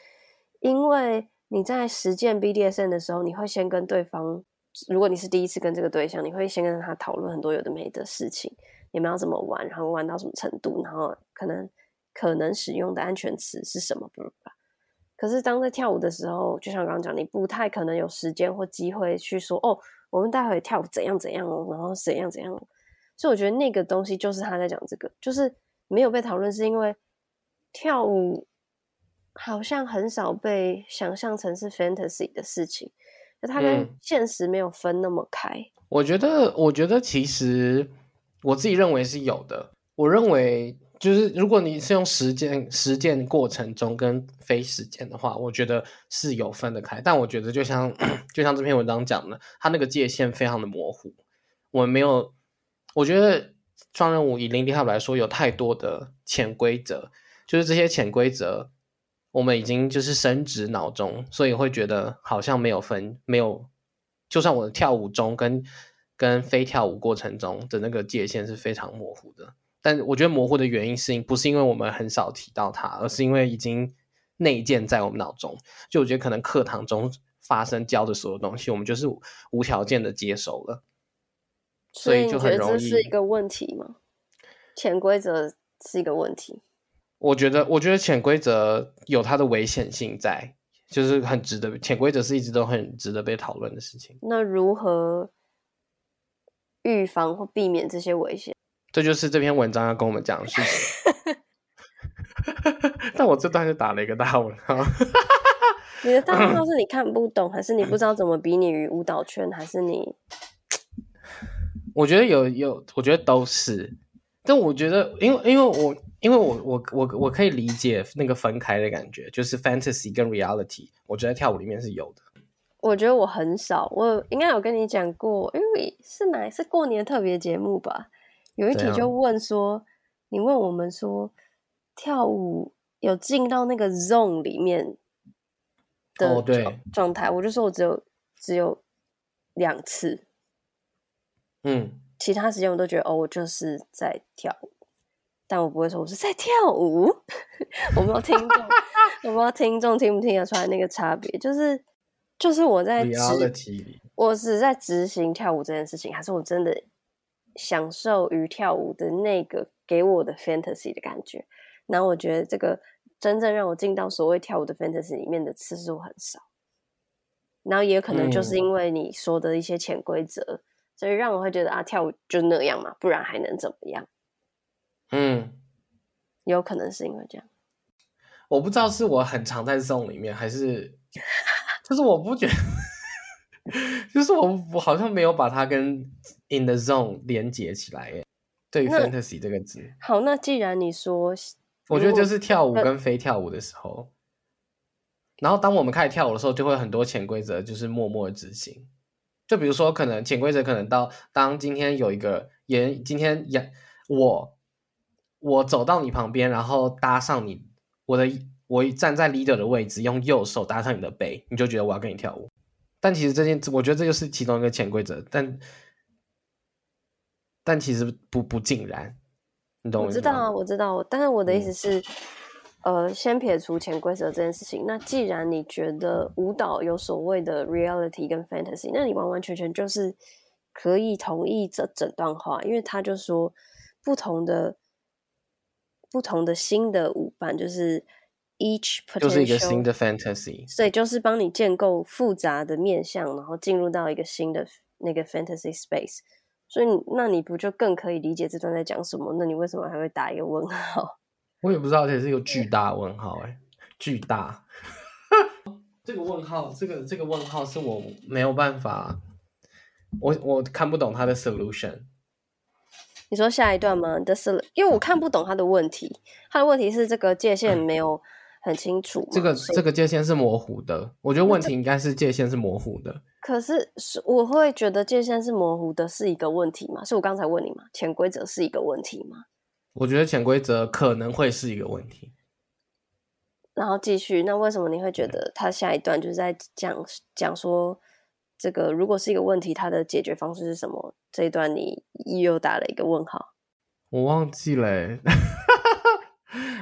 因为你在实践 BDSN 的时候，你会先跟对方，如果你是第一次跟这个对象，你会先跟他讨论很多有的没的事情，你们要怎么玩，然后玩到什么程度，然后可能可能使用的安全词是什么，不吧？可是当在跳舞的时候，就像刚刚讲，你不太可能有时间或机会去说哦，我们待会跳舞怎样怎样哦，然后怎样怎样哦。所以我觉得那个东西就是他在讲这个，就是没有被讨论，是因为跳舞好像很少被想象成是 fantasy 的事情，就它跟嗯现实没有分那么开。我觉得，我觉得其实我自己认为是有的。我认为就是如果你是用实践实践过程中跟非实践的话，我觉得是有分得开。但我觉得就像 就像这篇文章讲的，它那个界限非常的模糊。我们没有，我觉得双人舞以零 D 号来说，有太多的潜规则，就是这些潜规则，我们已经就是深植脑中，所以会觉得好像没有分，没有，就算我的跳舞中跟跟非跳舞过程中的那个界限是非常模糊的。但我觉得模糊的原因是因不是因为我们很少提到它，而是因为已经内建在我们脑中。就我觉得可能课堂中发生教的所有东西，我们就是无条件的接受了。所以就很容易是一个问题吗？潜规则是一个问题。我觉得，我觉得潜规则有它的危险性在，就是很值得。潜规则是一直都很值得被讨论的事情。那如何预防或避免这些危险？这就是这篇文章要跟我们讲的事情。但我这段就打了一个大问号。你的大问号是你 看不懂，还是你不知道怎么比拟于舞蹈圈，还是你我觉得有有，我觉得都是。但我觉得，因为因为我因为我我我我可以理解那个分开的感觉，就是 fantasy 跟 reality，我觉得跳舞里面是有的。我觉得我很少，我应该有跟你讲过，因为是哪是过年特别节目吧？有一题就问说，你问我们说跳舞有进到那个 zone 里面的状状态，我就说我只有只有两次，嗯，其他时间我都觉得哦，我就是在跳舞，但我不会说我是在跳舞。我不知道听众，我不知道听众听不听得出来那个差别，就是就是我在我只在执行跳舞这件事情，还是我真的享受于跳舞的那个给我的 fantasy 的感觉？然后我觉得这个真正让我进到所谓跳舞的 fantasy 里面的次数很少，然后也有可能就是嗯因为你说的一些潜规则，所以让我会觉得啊，跳舞就那样嘛，不然还能怎么样？嗯，有可能是因为这样。我不知道是我很常在 zone 里面，还是就是我不觉得，就是我我好像没有把它跟 in the zone 连接起来耶。对于 fantasy 这个字，好，那既然你说，我觉得就是跳舞呃跟非跳舞的时候，然后当我们开始跳舞的时候，就会很多潜规则，就是默默的执行。就比如说，可能潜规则可能到当今天有一个演，今天演我我走到你旁边，然后搭上你我的我站在 leader 的位置，用右手搭上你的背，你就觉得我要跟你跳舞。但其实这件，我觉得这就是其中一个潜规则，但但其实不不尽然，你懂吗我知道啊，我知道，但是我的意嗯思是，呃，先撇除潜规则这件事情，那既然你觉得舞蹈有所谓的 reality 跟 fantasy，那你完完全全就是可以同意这整段话，因为他就说不同的不同的新的舞伴就是 each potential 就是一个新的 fantasy。所以就是帮你建构复杂的面向，然后进入到一个新的那个 fantasy space。所以，那你不就更可以理解这段在讲什么？那你为什么还会打一个问号？我也不知道，这是一个巨大问号、哎，巨大。这个问号，这个这个问号是我没有办法，我我看不懂他的 solution。你说下一段吗？的是，因为我看不懂他的问题，他的问题是这个界限没有很清楚嘛。这个这个界限是模糊的，我觉得问题应该是界限是模糊的。可是是我会觉得界限是模糊的，是一个问题吗？是我刚才问你吗？潜规则是一个问题吗？我觉得潜规则可能会是一个问题。然后继续，那为什么你会觉得他下一段就是在讲讲说这个如果是一个问题，它的解决方式是什么？这一段你又打了一个问号。我忘记了、欸。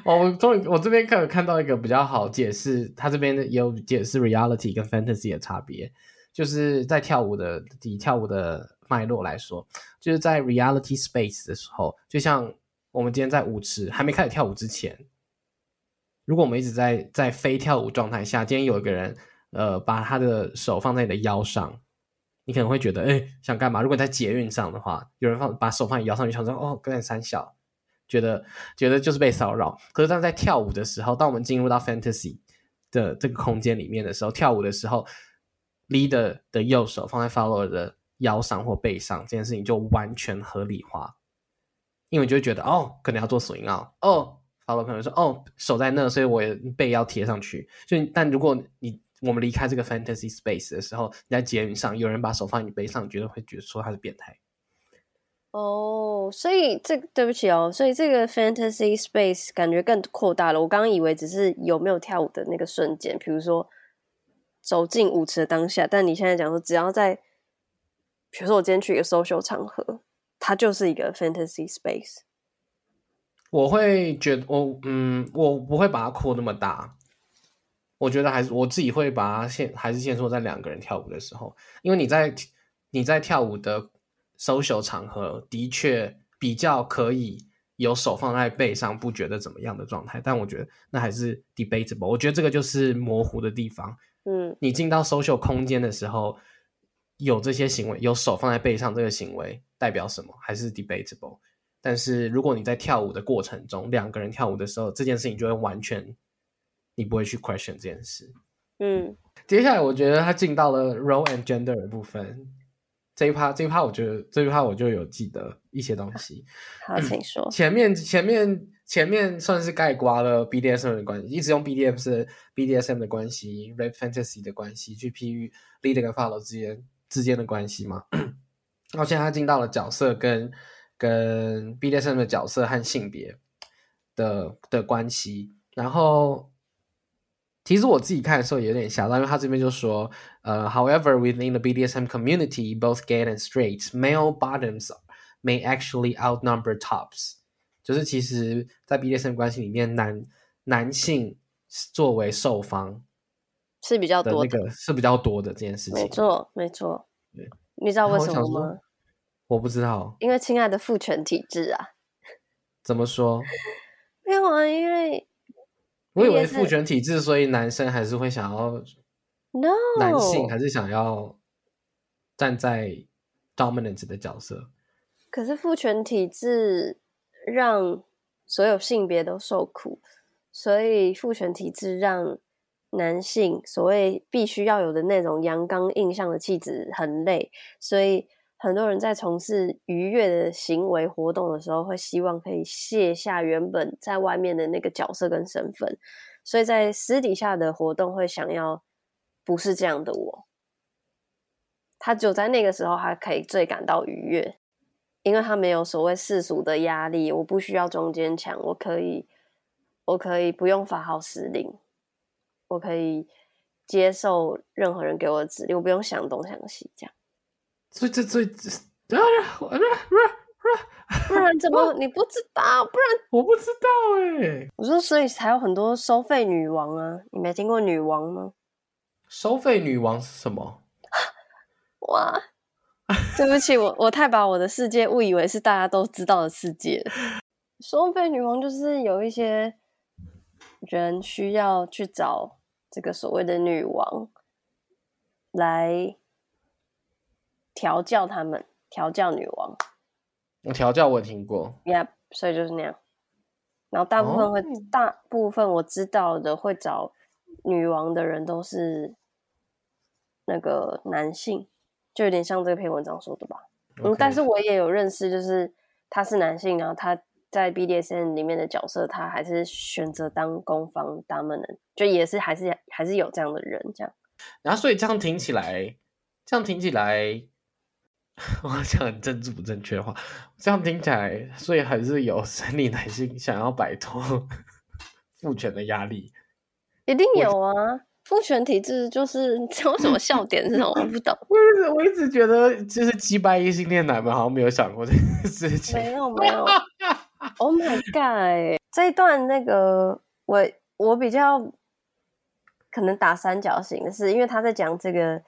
哦，我终于我这边看有看到一个比较好解释，他这边也有解释 reality 跟 fantasy 的差别，就是在跳舞的以跳舞的脉络来说，就是在 reality space 的时候，就像我们今天在舞池还没开始跳舞之前，如果我们一直在在非跳舞状态下，今天有一个人呃把他的手放在你的腰上，你可能会觉得哎想干嘛？如果你在捷运上的话，有人放把手放你腰上，你想说哦有点三小，觉得觉得就是被骚扰。可是当在跳舞的时候，当我们进入到 fantasy 的这个空间里面的时候，跳舞的时候，leader 的右手放在 follower 的腰上或背上，这件事情就完全合理化，因为就会觉得哦，可能要做 swing out，哦，follower 可能说哦手在那，所以我也背要贴上去。就但如果你我们离开这个 fantasy space 的时候，你在捷运上有人把手放你背上，你觉得会觉得说他是变态。哦，所以这对不起哦，所以这个 fantasy space 感觉更扩大了。我刚刚以为只是有没有跳舞的那个瞬间，比如说走进舞池的当下，但你现在讲说，只要在，比如说我今天去一个 social 场合，它就是一个 fantasy space。我会觉得我嗯，我不会把它扩那么大。我觉得还是我自己会把它限，还是限缩在两个人跳舞的时候，因为你在你在跳舞的 social 场合，的确比较可以有手放在背上，不觉得怎么样的状态。但我觉得那还是 debatable。我觉得这个就是模糊的地方。嗯，你进到 social 空间的时候，有这些行为，有手放在背上这个行为代表什么，还是 debatable。但是如果你在跳舞的过程中，两个人跳舞的时候，这件事情就会完全，你不会去 question 这件事。嗯，接下来，我觉得他进到了 role and gender 的部分，这一趴这一趴，我觉得这一趴我就有记得一些东西。好，请说。前面前面前面算是盖刮了 BDSM 的关系，一直用 BDSM BDSM 的关系、Rape Fantasy 的关系去譬喻 leader 跟 follow 之间之间的关系嘛。然后现在他进到了角色跟跟 BDSM 的角色和性别的的关系，然后其实我自己看的时候也有点吓到，因为他这边就说，呃，However, within the BDSM community, both gay and straight male bottoms may actually outnumber tops。就是其实，在 BDSM 关系里面，男男性作为受方是比较多的，那个是比较多的这件事情。没错，没错对。你知道为什么吗？我不知道因为亲爱的父权体制啊，怎么说，没有啊，因为我以为父权体制，所以男生还是会想要 no 男性还是想要站在 dominant 的角色。可是父权体制让所有性别都受苦，所以父权体制让男性所谓必须要有的那种阳刚印象的气质很累，所以很多人在从事愉悦的行为活动的时候，会希望可以卸下原本在外面的那个角色跟身份，所以在私底下的活动会想要不是这样的我。他只有在那个时候，还可以最感到愉悦，因为他没有所谓世俗的压力，我不需要中间强，我可以，我可以不用发号施令，我可以接受任何人给我的指令，我不用想东想西，这样。不然怎么你不知道？不然我不知道哎、我说，所以才有很多收费女王啊！你没听过女王吗？收费女王是什么？哇，对不起，我我太把我的世界误以为是大家都知道的世界。收费女王就是有一些人需要去找这个所谓的女王来调教他们，调教女王我调教我有听过，，Yep，所以就是那样。然后大部分会，大部分我知道的会找女王的人都是那个男性，就有点像这篇文章说的吧。嗯但是我也有认识，就是他是男性，然后他在 BDSN 里面的角色，他还是选择当攻方 dominant，就也是还是还是有这样的人这样。然后所以这样听起来，这样听起来，我要讲很政治不正确的话，这样听起来，所以还是有生理男性想要摆脱父权的压力。一定有啊，父权体制就是 有什么笑点这种我不懂。我一直我一直觉得，就是击败异性恋男们好像没有想过这件事情。没有没有，Oh my god！这一段那个我我比较可能打三角形的是，因为他在讲这个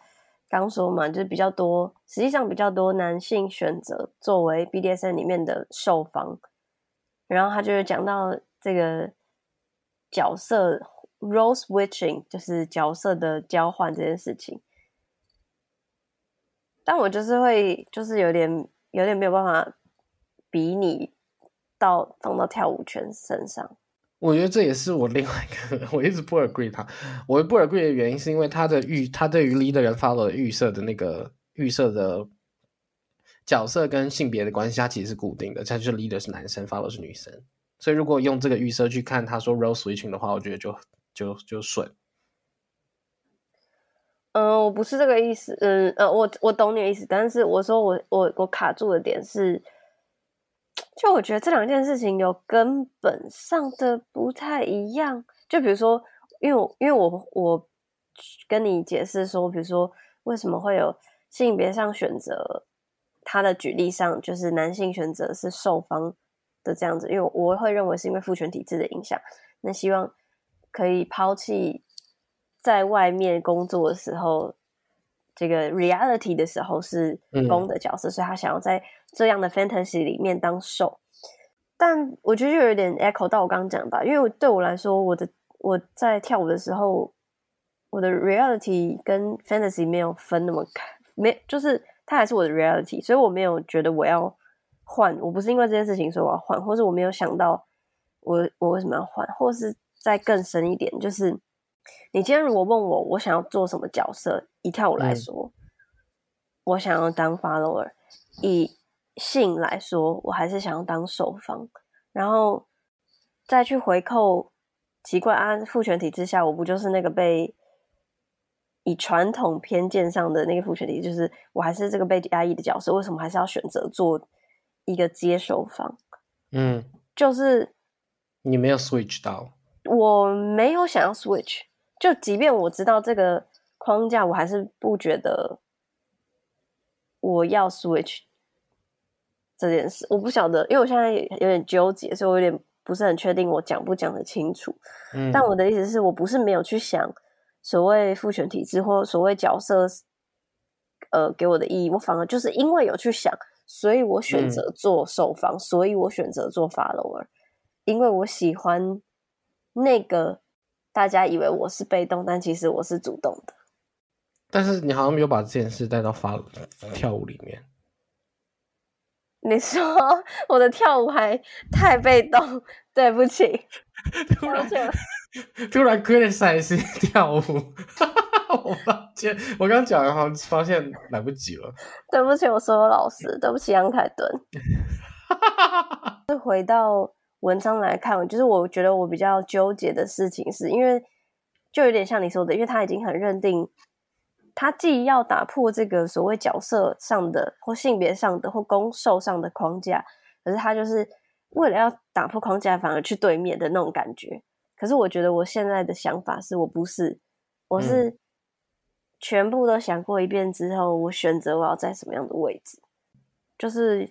刚说嘛，就是比较多，实际上比较多男性选择作为 BDSN 里面的受方，然后他就是讲到这个角色 role switching，就是角色的交换这件事情。但我就是会，就是有点有点没有办法比拟到放到跳舞圈身上。我觉得这也是我另外一个，我一直不 agree 他。我不 agree 的原因是因为他的预，他对于 leader 跟 follow 的预设的那个预设的角色跟性别的关系，它其实是固定的，它就是 leader 是男生，follow 是女生。所以如果用这个预设去看他说 role switching 的话，我觉得就就就顺。嗯，我不是这个意思。嗯呃，我我懂你的意思，但是我说我我我卡住的点是，就我觉得这两件事情有根本上的不太一样。就比如说，因为我因为我我跟你解释说，比如说为什么会有性别上选择，他的举例上就是男性选择是受方的这样子，因为我会认为是因为父权体制的影响，那希望可以抛弃在外面工作的时候，这个 reality 的时候是公的角色，所以他想要在这样的 fantasy 里面当受。但我觉得就有点 echo 到我刚刚讲吧，因为对我来说，我的我在跳舞的时候，我的 reality 跟 fantasy 没有分那么开，没就是它还是我的 reality，所以我没有觉得我要换，我不是因为这件事情说我要换，或是我没有想到我我为什么要换，或是再更深一点，就是你今天如果问我我想要做什么角色，以跳舞来嗯说，我想要当 follower，以性来说，我还是想要当受方，然后再去回扣。奇怪啊，父权体制下，我不就是那个被以传统偏见上的那个父权体，就是我还是这个被压抑的角色，为什么还是要选择做一个接受方？嗯，就是你没有 switch 到，我没有想要 switch，就即便我知道这个框架，我还是不觉得我要 switch 这件事。我不晓得，因为我现在有点纠结，所以我有点。不是很确定我讲不讲得清楚，嗯，但我的意思是我不是没有去想所谓父权体制或所谓角色，呃，给我的意义，我反而就是因为有去想，所以我选择做受访，所以我选择做 follower，因为我喜欢那个大家以为我是被动，但其实我是主动的。但是你好像没有把这件事带到发跳舞里面。你说我的跳舞还太被动，对不起，突然突然 criticize 跳舞，我发现我刚讲完，发现来不及了。对不起，我所有老师，对不起杨凯顿。回到文章来看，就是我觉得我比较纠结的事情，是因为就有点像你说的，因为他已经很认定。他既要打破这个所谓角色上的或性别上的或攻受上的框架，可是他就是为了要打破框架，反而去对面的那种感觉。可是我觉得我现在的想法是我不是，我是全部都想过一遍之后，我选择我要在什么样的位置，就是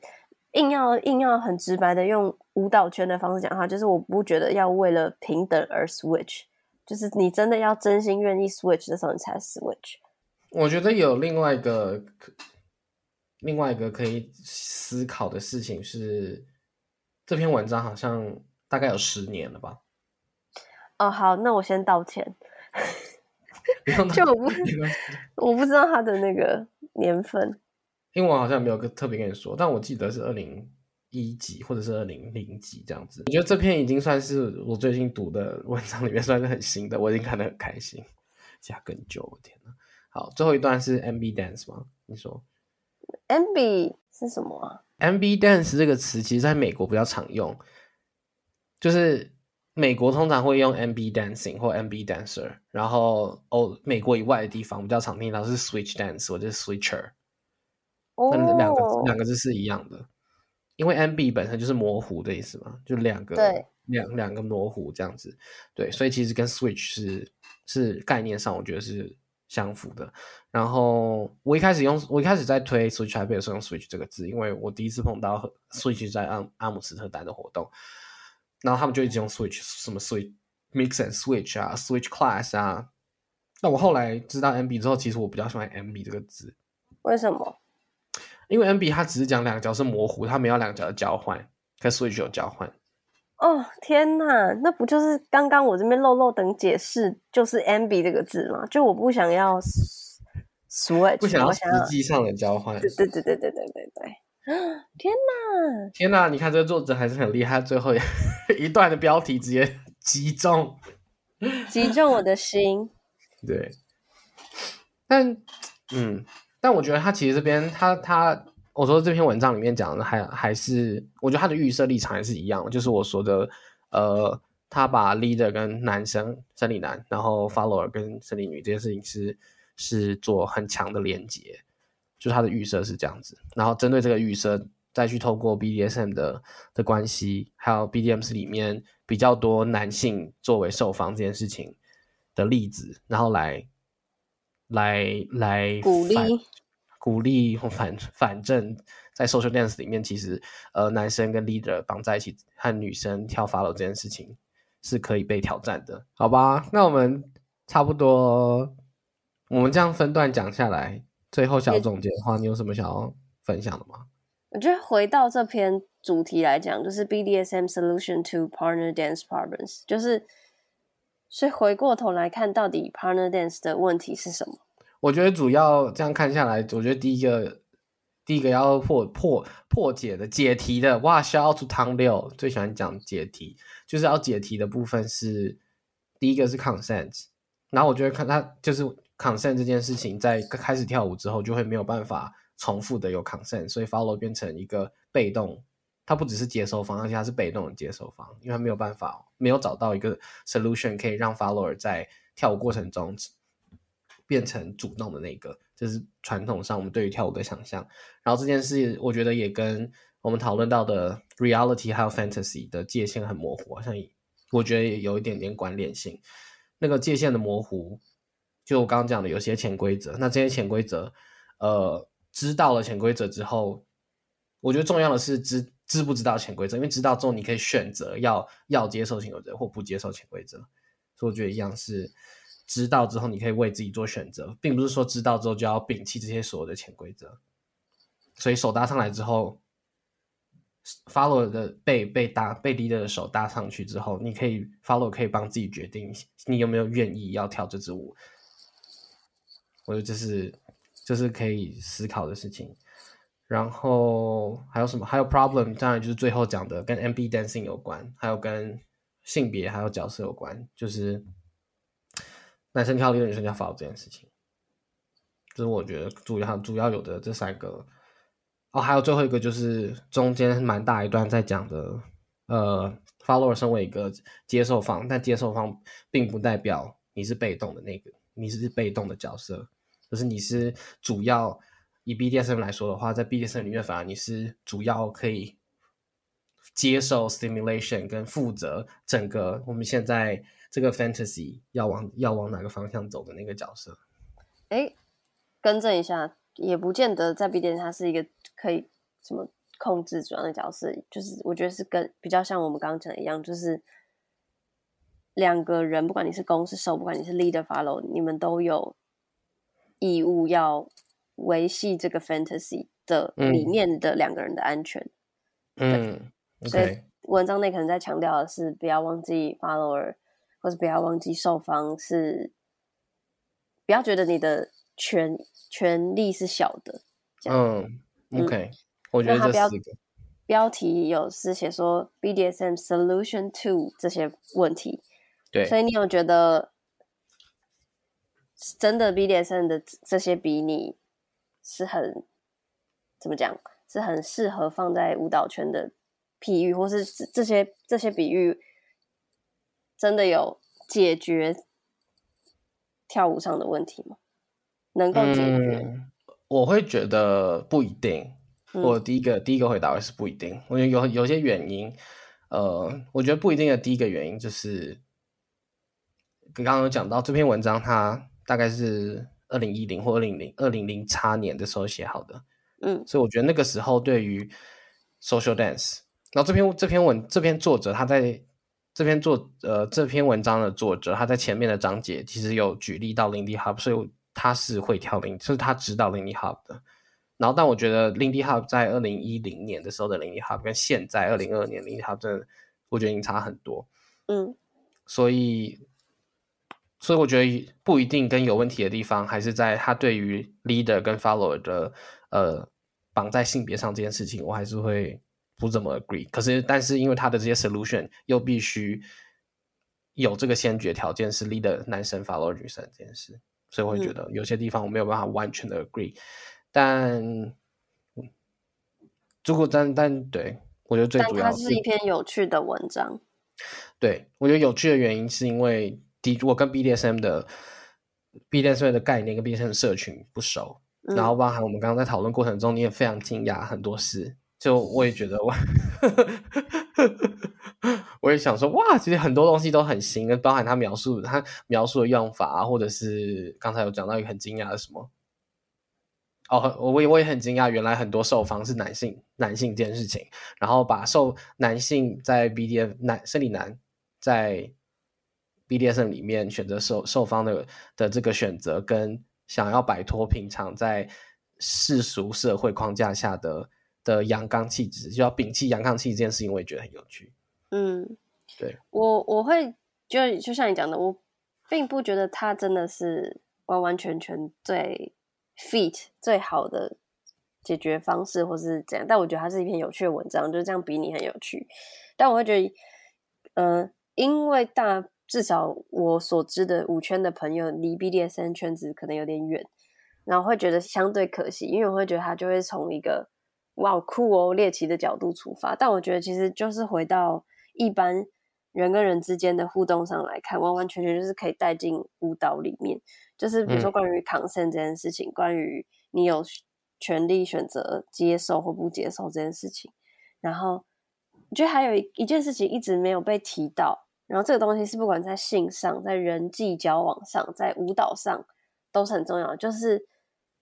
硬要硬要很直白的用舞蹈圈的方式讲话，就是我不觉得要为了平等而 switch，就是你真的要真心愿意 switch 的时候，你才 switch。我觉得有另外一个，另外一个可以思考的事情是，这篇文章好像大概有十年了吧？哦，好，那我先道歉。就我不，我不知道他的那个年份，因为我好像没有跟特别跟你说，但我记得是二零一几或者是二零零几这样子。我觉得这篇已经算是我最近读的文章里面算是很新的，我已经看得很开心。加更久，我天哪！好，最后一段是 MB dance 吗？你说，MB 是什么啊？MB dance 这个词其实在美国比较常用，就是美国通常会用 MB dancing 或 MB dancer，然后哦，美国以外的地方比较常听到是 switch dance 或者 switcher，那两个两个字是一样的，因为 MB 本身就是模糊的意思嘛，就两个两两个模糊这样子，对，所以其实跟 switch 是是概念上，我觉得是。相符的，然后我一开始用，我一开始在推 Switch Taipei 的时候用 Switch 这个字，因为我第一次碰到 Switch 在阿阿姆斯特丹的活动，然后他们就一直用 Switch，什么 Switch Mix and Switch 啊，Switch Class 啊，那我后来知道 MB 之后，其实我比较喜欢 MB 这个字，为什么？因为 MB 它只是讲两个角色模糊，它没有两个角色交换，可 Switch 有交换。哦天呐，那不就是刚刚我这边漏漏等解释，就是 “ambi” 这个字吗？就我不想要 switch，不想要实际上的交换。对对对对对对对对！天呐，天呐！你看这个作者还是很厉害，最后 一段的标题直接击中，击中我的心。对，但嗯，但我觉得他其实这边他他。我说这篇文章里面讲的还还是，我觉得他的预设立场还是一样，就是我说的，呃，他把 leader 跟男生生理男，然后 follower 跟生理女这件事情是是做很强的连接，就他的预设是这样子，然后针对这个预设，再去透过 BDSM 的的关系，还有 BDMs 里面比较多男性作为受访这件事情的例子，然后来来来鼓励。鼓励或反反正，在 social dance 里面，其实呃，男生跟 leader 绑在一起和女生跳 follow 这件事情是可以被挑战的，好吧？那我们差不多，我们这样分段讲下来，最后小总结的话，你有什么想要分享的吗？我觉得回到这篇主题来讲，就是 BDSM solution to partner dance problems，就是所以回过头来看，到底 partner dance 的问题是什么？我觉得主要这样看下来，我觉得第一个第一个要破破破解的解题的，哇，shout to 汤六最喜欢讲解题，就是要解题的部分是第一个是 consent，然后我觉得看他就是 consent 这件事情，在开始跳舞之后就会没有办法重复的有 consent，所以 follow 变成一个被动，它不只是接收方，而且它是被动的接收方，因为他没有办法没有找到一个 solution 可以让 follower 在跳舞过程中变成主动的那个，这是传统上我们对于跳舞的想象。然后这件事，我觉得也跟我们讨论到的 reality 还有 fantasy 的界限很模糊，好像我觉得也有一点点关联性。那个界限的模糊，就我刚刚讲的有些潜规则，那这些潜规则，呃，知道了潜规则之后，我觉得重要的是知知不知道潜规则，因为知道之后你可以选择要要接受潜规则或不接受潜规则，所以我觉得一样是知道之后你可以为自己做选择，并不是说知道之后就要摒弃这些所有的潜规则。所以手搭上来之后。follow 的被被搭被 leader 的手搭上去之后，你可以 follow 可以帮自己决定你有没有愿意要跳这支舞。我觉得这是这是可以思考的事情。然后还有什么？还有 problem，当然就是最后讲的跟 MB dancing 有关，还有跟性别还有角色有关，就是男生跳 leader，女生跳 follow 这件事情。这是我觉得主要主要有的这三个。哦，还有最后一个就是中间蛮大一段在讲的，呃，follower 身为一个接受方，但接受方并不代表你是被动的那个，你是被动的角色，就是你是主要以 BDSM 来说的话，在 BDSM 里面反而你是主要可以接受 stimulation 跟负责整个我们现在这个 fantasy 要往要往哪个方向走的那个角色。哎，更正一下。也不见得在 B 店它是一个可以什么控制主要的角色，就是我觉得是跟比较像我们刚刚讲的一样，就是两个人，不管你是攻是受，不管你是 leader follow，你们都有义务要维系这个 fantasy 的里面的两个人的安全。嗯，所以文章内可能在强调的是，不要忘记 follower，或者不要忘记受方是，不要觉得你的。权权利是小的，嗯，OK，我觉得这标标题有是写说 BDSM solution to 这些问题，对，所以你有觉得真的 BDSM 的这些比你是很怎么讲，是很适合放在舞蹈圈的譬喻，或是这些这些比喻真的有解决跳舞上的问题吗？能够解决，我会觉得不一定。我第一个第一个回答是不一定。我觉得有有些原因，呃，我觉得不一定的第一个原因就是，刚刚有讲到这篇文章，它大概是二零一零或二零零二零零差年的时候写好的，嗯，所以我觉得那个时候对于 social dance，然后这篇这篇文这篇作者他在这篇作呃这篇文章的作者他在前面的章节其实有举例到 Lindy Hop，所以。他是会跳 Lindy，就是他指导 Lindy Hop 的。然后，但我觉得 Lindy Hop 在二零一零年的时候的 Lindy Hop 跟现在二零二二年 Lindy Hop 真的，我觉得已经差很多。嗯，所以，所以我觉得不一定跟有问题的地方，还是在他对于 leader 跟 follower 的呃绑在性别上这件事情，我还是会不怎么 agree。可是，但是因为他的这些 solution 又必须有这个先决条件是 leader 男生 follower 女生这件事。所以我会觉得有些地方我没有办法完全的 agree，但如果但但对我觉得最主要是一篇有趣的文章。对我觉得有趣的原因是因为第我跟 BDSM 的 BDSM 的概念跟 BDSM 社群不熟，然后包含我们刚刚在讨论过程中你也非常惊讶很多事，就我也觉得我。我也想说，哇，其实很多东西都很新，包含他描述他描述的用法啊，或者是刚才有讲到一个很惊讶的什么，哦，我我也我也很惊讶，原来很多受方是男性，男性这件事情，然后把受男性在 BDF 男生理男在 BDSM 里面选择受受方的的这个选择，跟想要摆脱平常在世俗社会框架下的的阳刚气质，就要摒弃阳刚气质这件事情，我也觉得很有趣。嗯，对我我会就就像你讲的，我并不觉得他真的是完完全全最 fit 最好的解决方式，或是怎样。但我觉得它是一篇有趣的文章，就是这样比你很有趣。但我会觉得，呃，因为大至少我所知的五圈的朋友离 BDSN 圈子可能有点远，然后会觉得相对可惜，因为我会觉得他就会从一个哇酷哦猎奇的角度出发，但我觉得其实就是回到一般人跟人之间的互动上来看，完完全全就是可以带进舞蹈里面，就是比如说嗯。关于 consent 这件事情，关于你有权利选择接受或不接受这件事情，然后我觉得还有一一件事情一直没有被提到，然后这个东西是不管在性上、在人际交往上、在舞蹈上都是很重要的，就是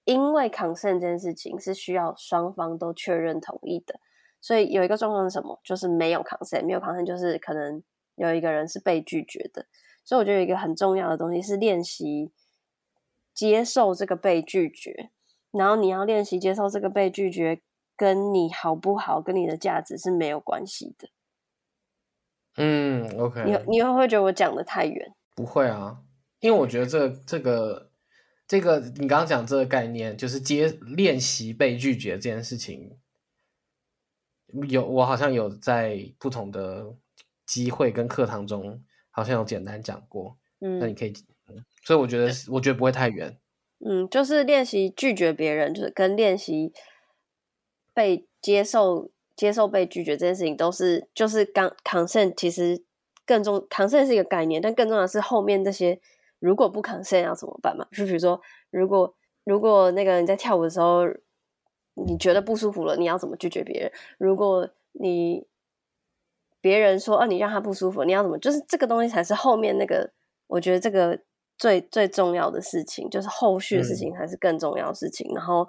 因为 consent 这件事情是需要双方都确认同意的，所以有一个状况是什么？就是没有 consent，没有 consent 就是可能有一个人是被拒绝的，所以我觉得有一个很重要的东西是练习接受这个被拒绝，然后你要练习接受这个被拒绝，跟你好不好、跟你的价值是没有关系的。嗯，OK，你你会不会觉得我讲的太远？不会啊，因为我觉得这这个这个你刚刚讲这个概念，就是接练习被拒绝这件事情，有我好像有在不同的机会跟课堂中，好像有简单讲过。嗯那你嗯可以，嗯所以我觉得我觉得不会太远。嗯，就是练习拒绝别人，就是跟练习被接受、接受被拒绝这件事情，都是就是刚 consent 其实更重 consent 是一个概念，但更重要的是后面这些如果不 consent 要怎么办嘛？就比如说，如果如果那个人在跳舞的时候你觉得不舒服了，你要怎么拒绝别人？如果你别人说啊、你让他不舒服，你要怎么？就是这个东西才是后面那个，我觉得这个最最重要的事情，就是后续的事情才是更重要的事情。然后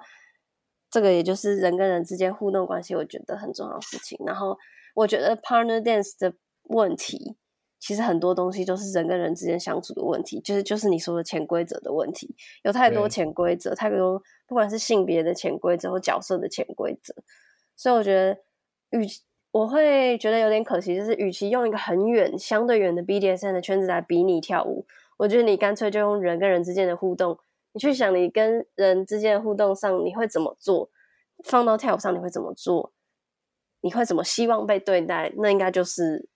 这个也就是人跟人之间互动关系，我觉得很重要的事情。然后我觉得 partner dance 的问题，其实很多东西都是人跟人之间相处的问题，就是就是你说的潜规则的问题，有太多对。潜规则，太多不管是性别的潜规则或角色的潜规则，所以我觉得，与其我会觉得有点可惜，就是与其用一个很远、相对远的 BDSM 的圈子来比你跳舞，我觉得你干脆就用人跟人之间的互动，你去想你跟人之间的互动上你会怎么做，放到跳舞上你会怎么做，你会怎么希望被对待，那应该就是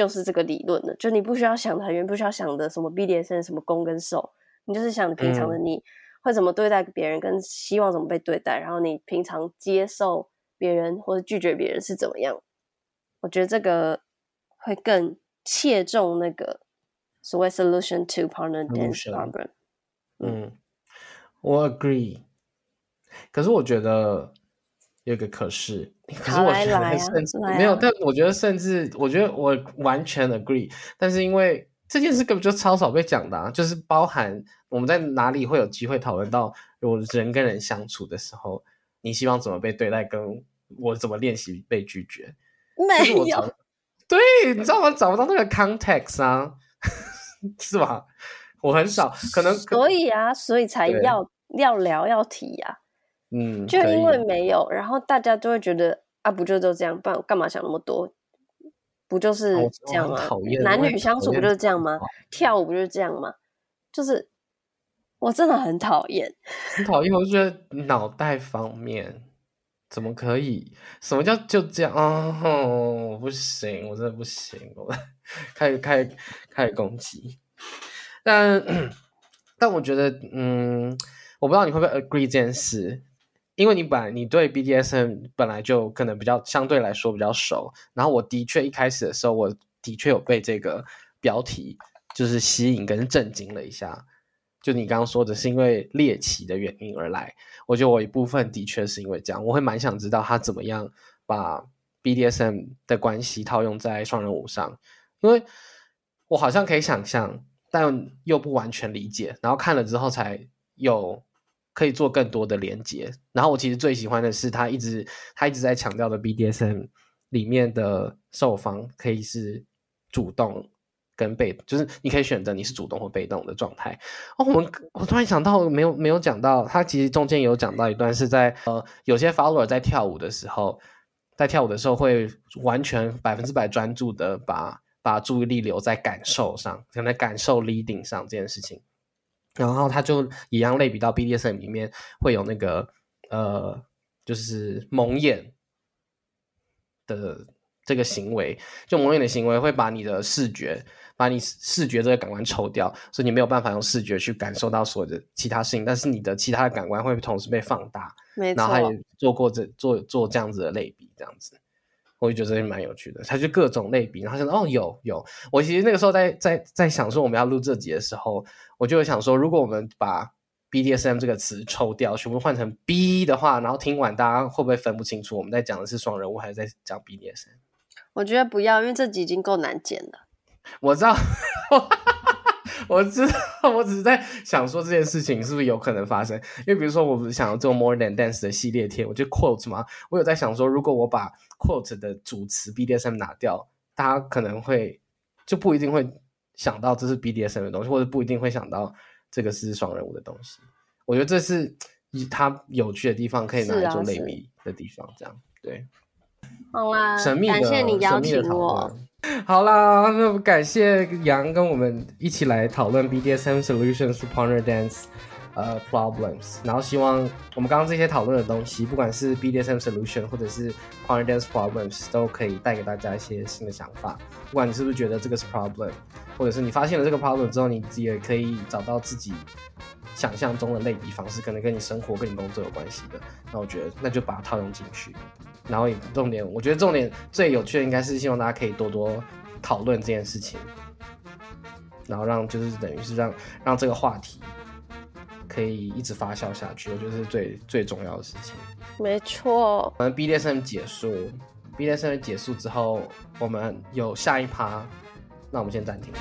就是这个理论了。就你不需要想的很远，不需要想的什么 BDSM 什么攻跟受，你就是想平常的你会怎么对待别人，跟希望怎么被对待，然后你平常接受别人或者拒绝别人是怎么样。我觉得这个会更切中那个所谓 solution to partner dance problem。嗯，我 agree。可是我觉得有一个可是，可是我觉得甚？至、来没有，啊但我觉得甚至我觉得我完全 agree，但是因为这件事根本就超少被讲的、啊，就是包含我们在哪里会有机会讨论到，如果人跟人相处的时候，你希望怎么被对待，跟我怎么练习被拒绝，没。有找，对，你知道吗？找不到那个 context 啊，是吧？我很少，可能所以啊，所以才要要聊要提呀、嗯，就因为没有，然后大家就会觉得啊，不就都这样，不然干嘛想那么多？不就是这样吗男女相处不就是这样吗？跳舞不就是这样吗？就是我真的很讨厌。很讨厌，我就觉得脑袋方面怎么可以？什么叫就这样啊、哦？不行，我真的不行，我开始开始开始攻击。但 但我觉得，嗯，我不知道你会不会 agree 这件事，因为你本来你对 BDSM 本来就可能比较相对来说比较熟，然后我的确一开始的时候，我的确有被这个标题就是吸引跟震惊了一下。就你刚刚说的是因为猎奇的原因而来，我觉得我一部分的确是因为这样，我会蛮想知道他怎么样把 BDSM 的关系套用在双人舞上，因为我好像可以想象，但又不完全理解，然后看了之后才有可以做更多的连接。然后我其实最喜欢的是他一直他一直在强调的 BDSM 里面的受方可以是主动跟被，就是你可以选择你是主动或被动的状态。哦，我们我突然想到没有没有讲到，他其实中间有讲到一段是在呃有些 follower 在跳舞的时候，在跳舞的时候会完全百分之百专注的把把注意力留在感受上，可能感受 leading 上这件事情。然后他就一样类比到 BDSM 里面会有那个呃，就是蒙眼的这个行为，就蒙眼的行为会把你的视觉，把你视觉这个感官抽掉，所以你没有办法用视觉去感受到所有的其他事情，但是你的其他的感官会同时被放大。没错然后，他也做过这做做这样子的类比，这样子，我就觉得蛮有趣的。他就各种类比，然后想说哦有有，我其实那个时候在在在想说我们要录这集的时候，我就有想说，如果我们把 BDSM 这个词抽掉，全部换成 B 的话，然后听完大家会不会分不清楚我们在讲的是双人物还是在讲 BDSM？我觉得不要，因为这集已经够难剪了。我知道，我知道，我只是在想说这件事情是不是有可能发生？因为比如说，我不是想要做 More Than Dance 的系列贴，我就 quote 嘛，我有在想说，如果我把 quote 的主词 BDSM 拿掉，大家可能会就不一定会想到这是 BDSM 的东西，或者不一定会想到这个是双人舞的东西。我觉得这是它有趣的地方，可以拿来做类比的地方，这样对。好啦，神秘的感谢你邀请我。好啦，那感谢杨跟我们一起来讨论 BDSM solutions to partner dance 呃 problems，然后希望我们刚刚这些讨论的东西，不管是 BDSM solution 或者是 partner dance problems，都可以带给大家一些新的想法。不管你是不是觉得这个是 problem，或者是你发现了这个 problem 之后，你也可以找到自己想象中的类比方式，可能跟你生活、跟你工作有关系的。那我觉得那就把它套用进去。然后也重点，我觉得重点最有趣的应该是希望大家可以多多讨论这件事情，然后让就是等于是让让这个话题可以一直发酵下去，我觉得是最最重要的事情。没错，我们 BDSM 结束，BDSM 结束之后，我们有下一趴，那我们先暂停。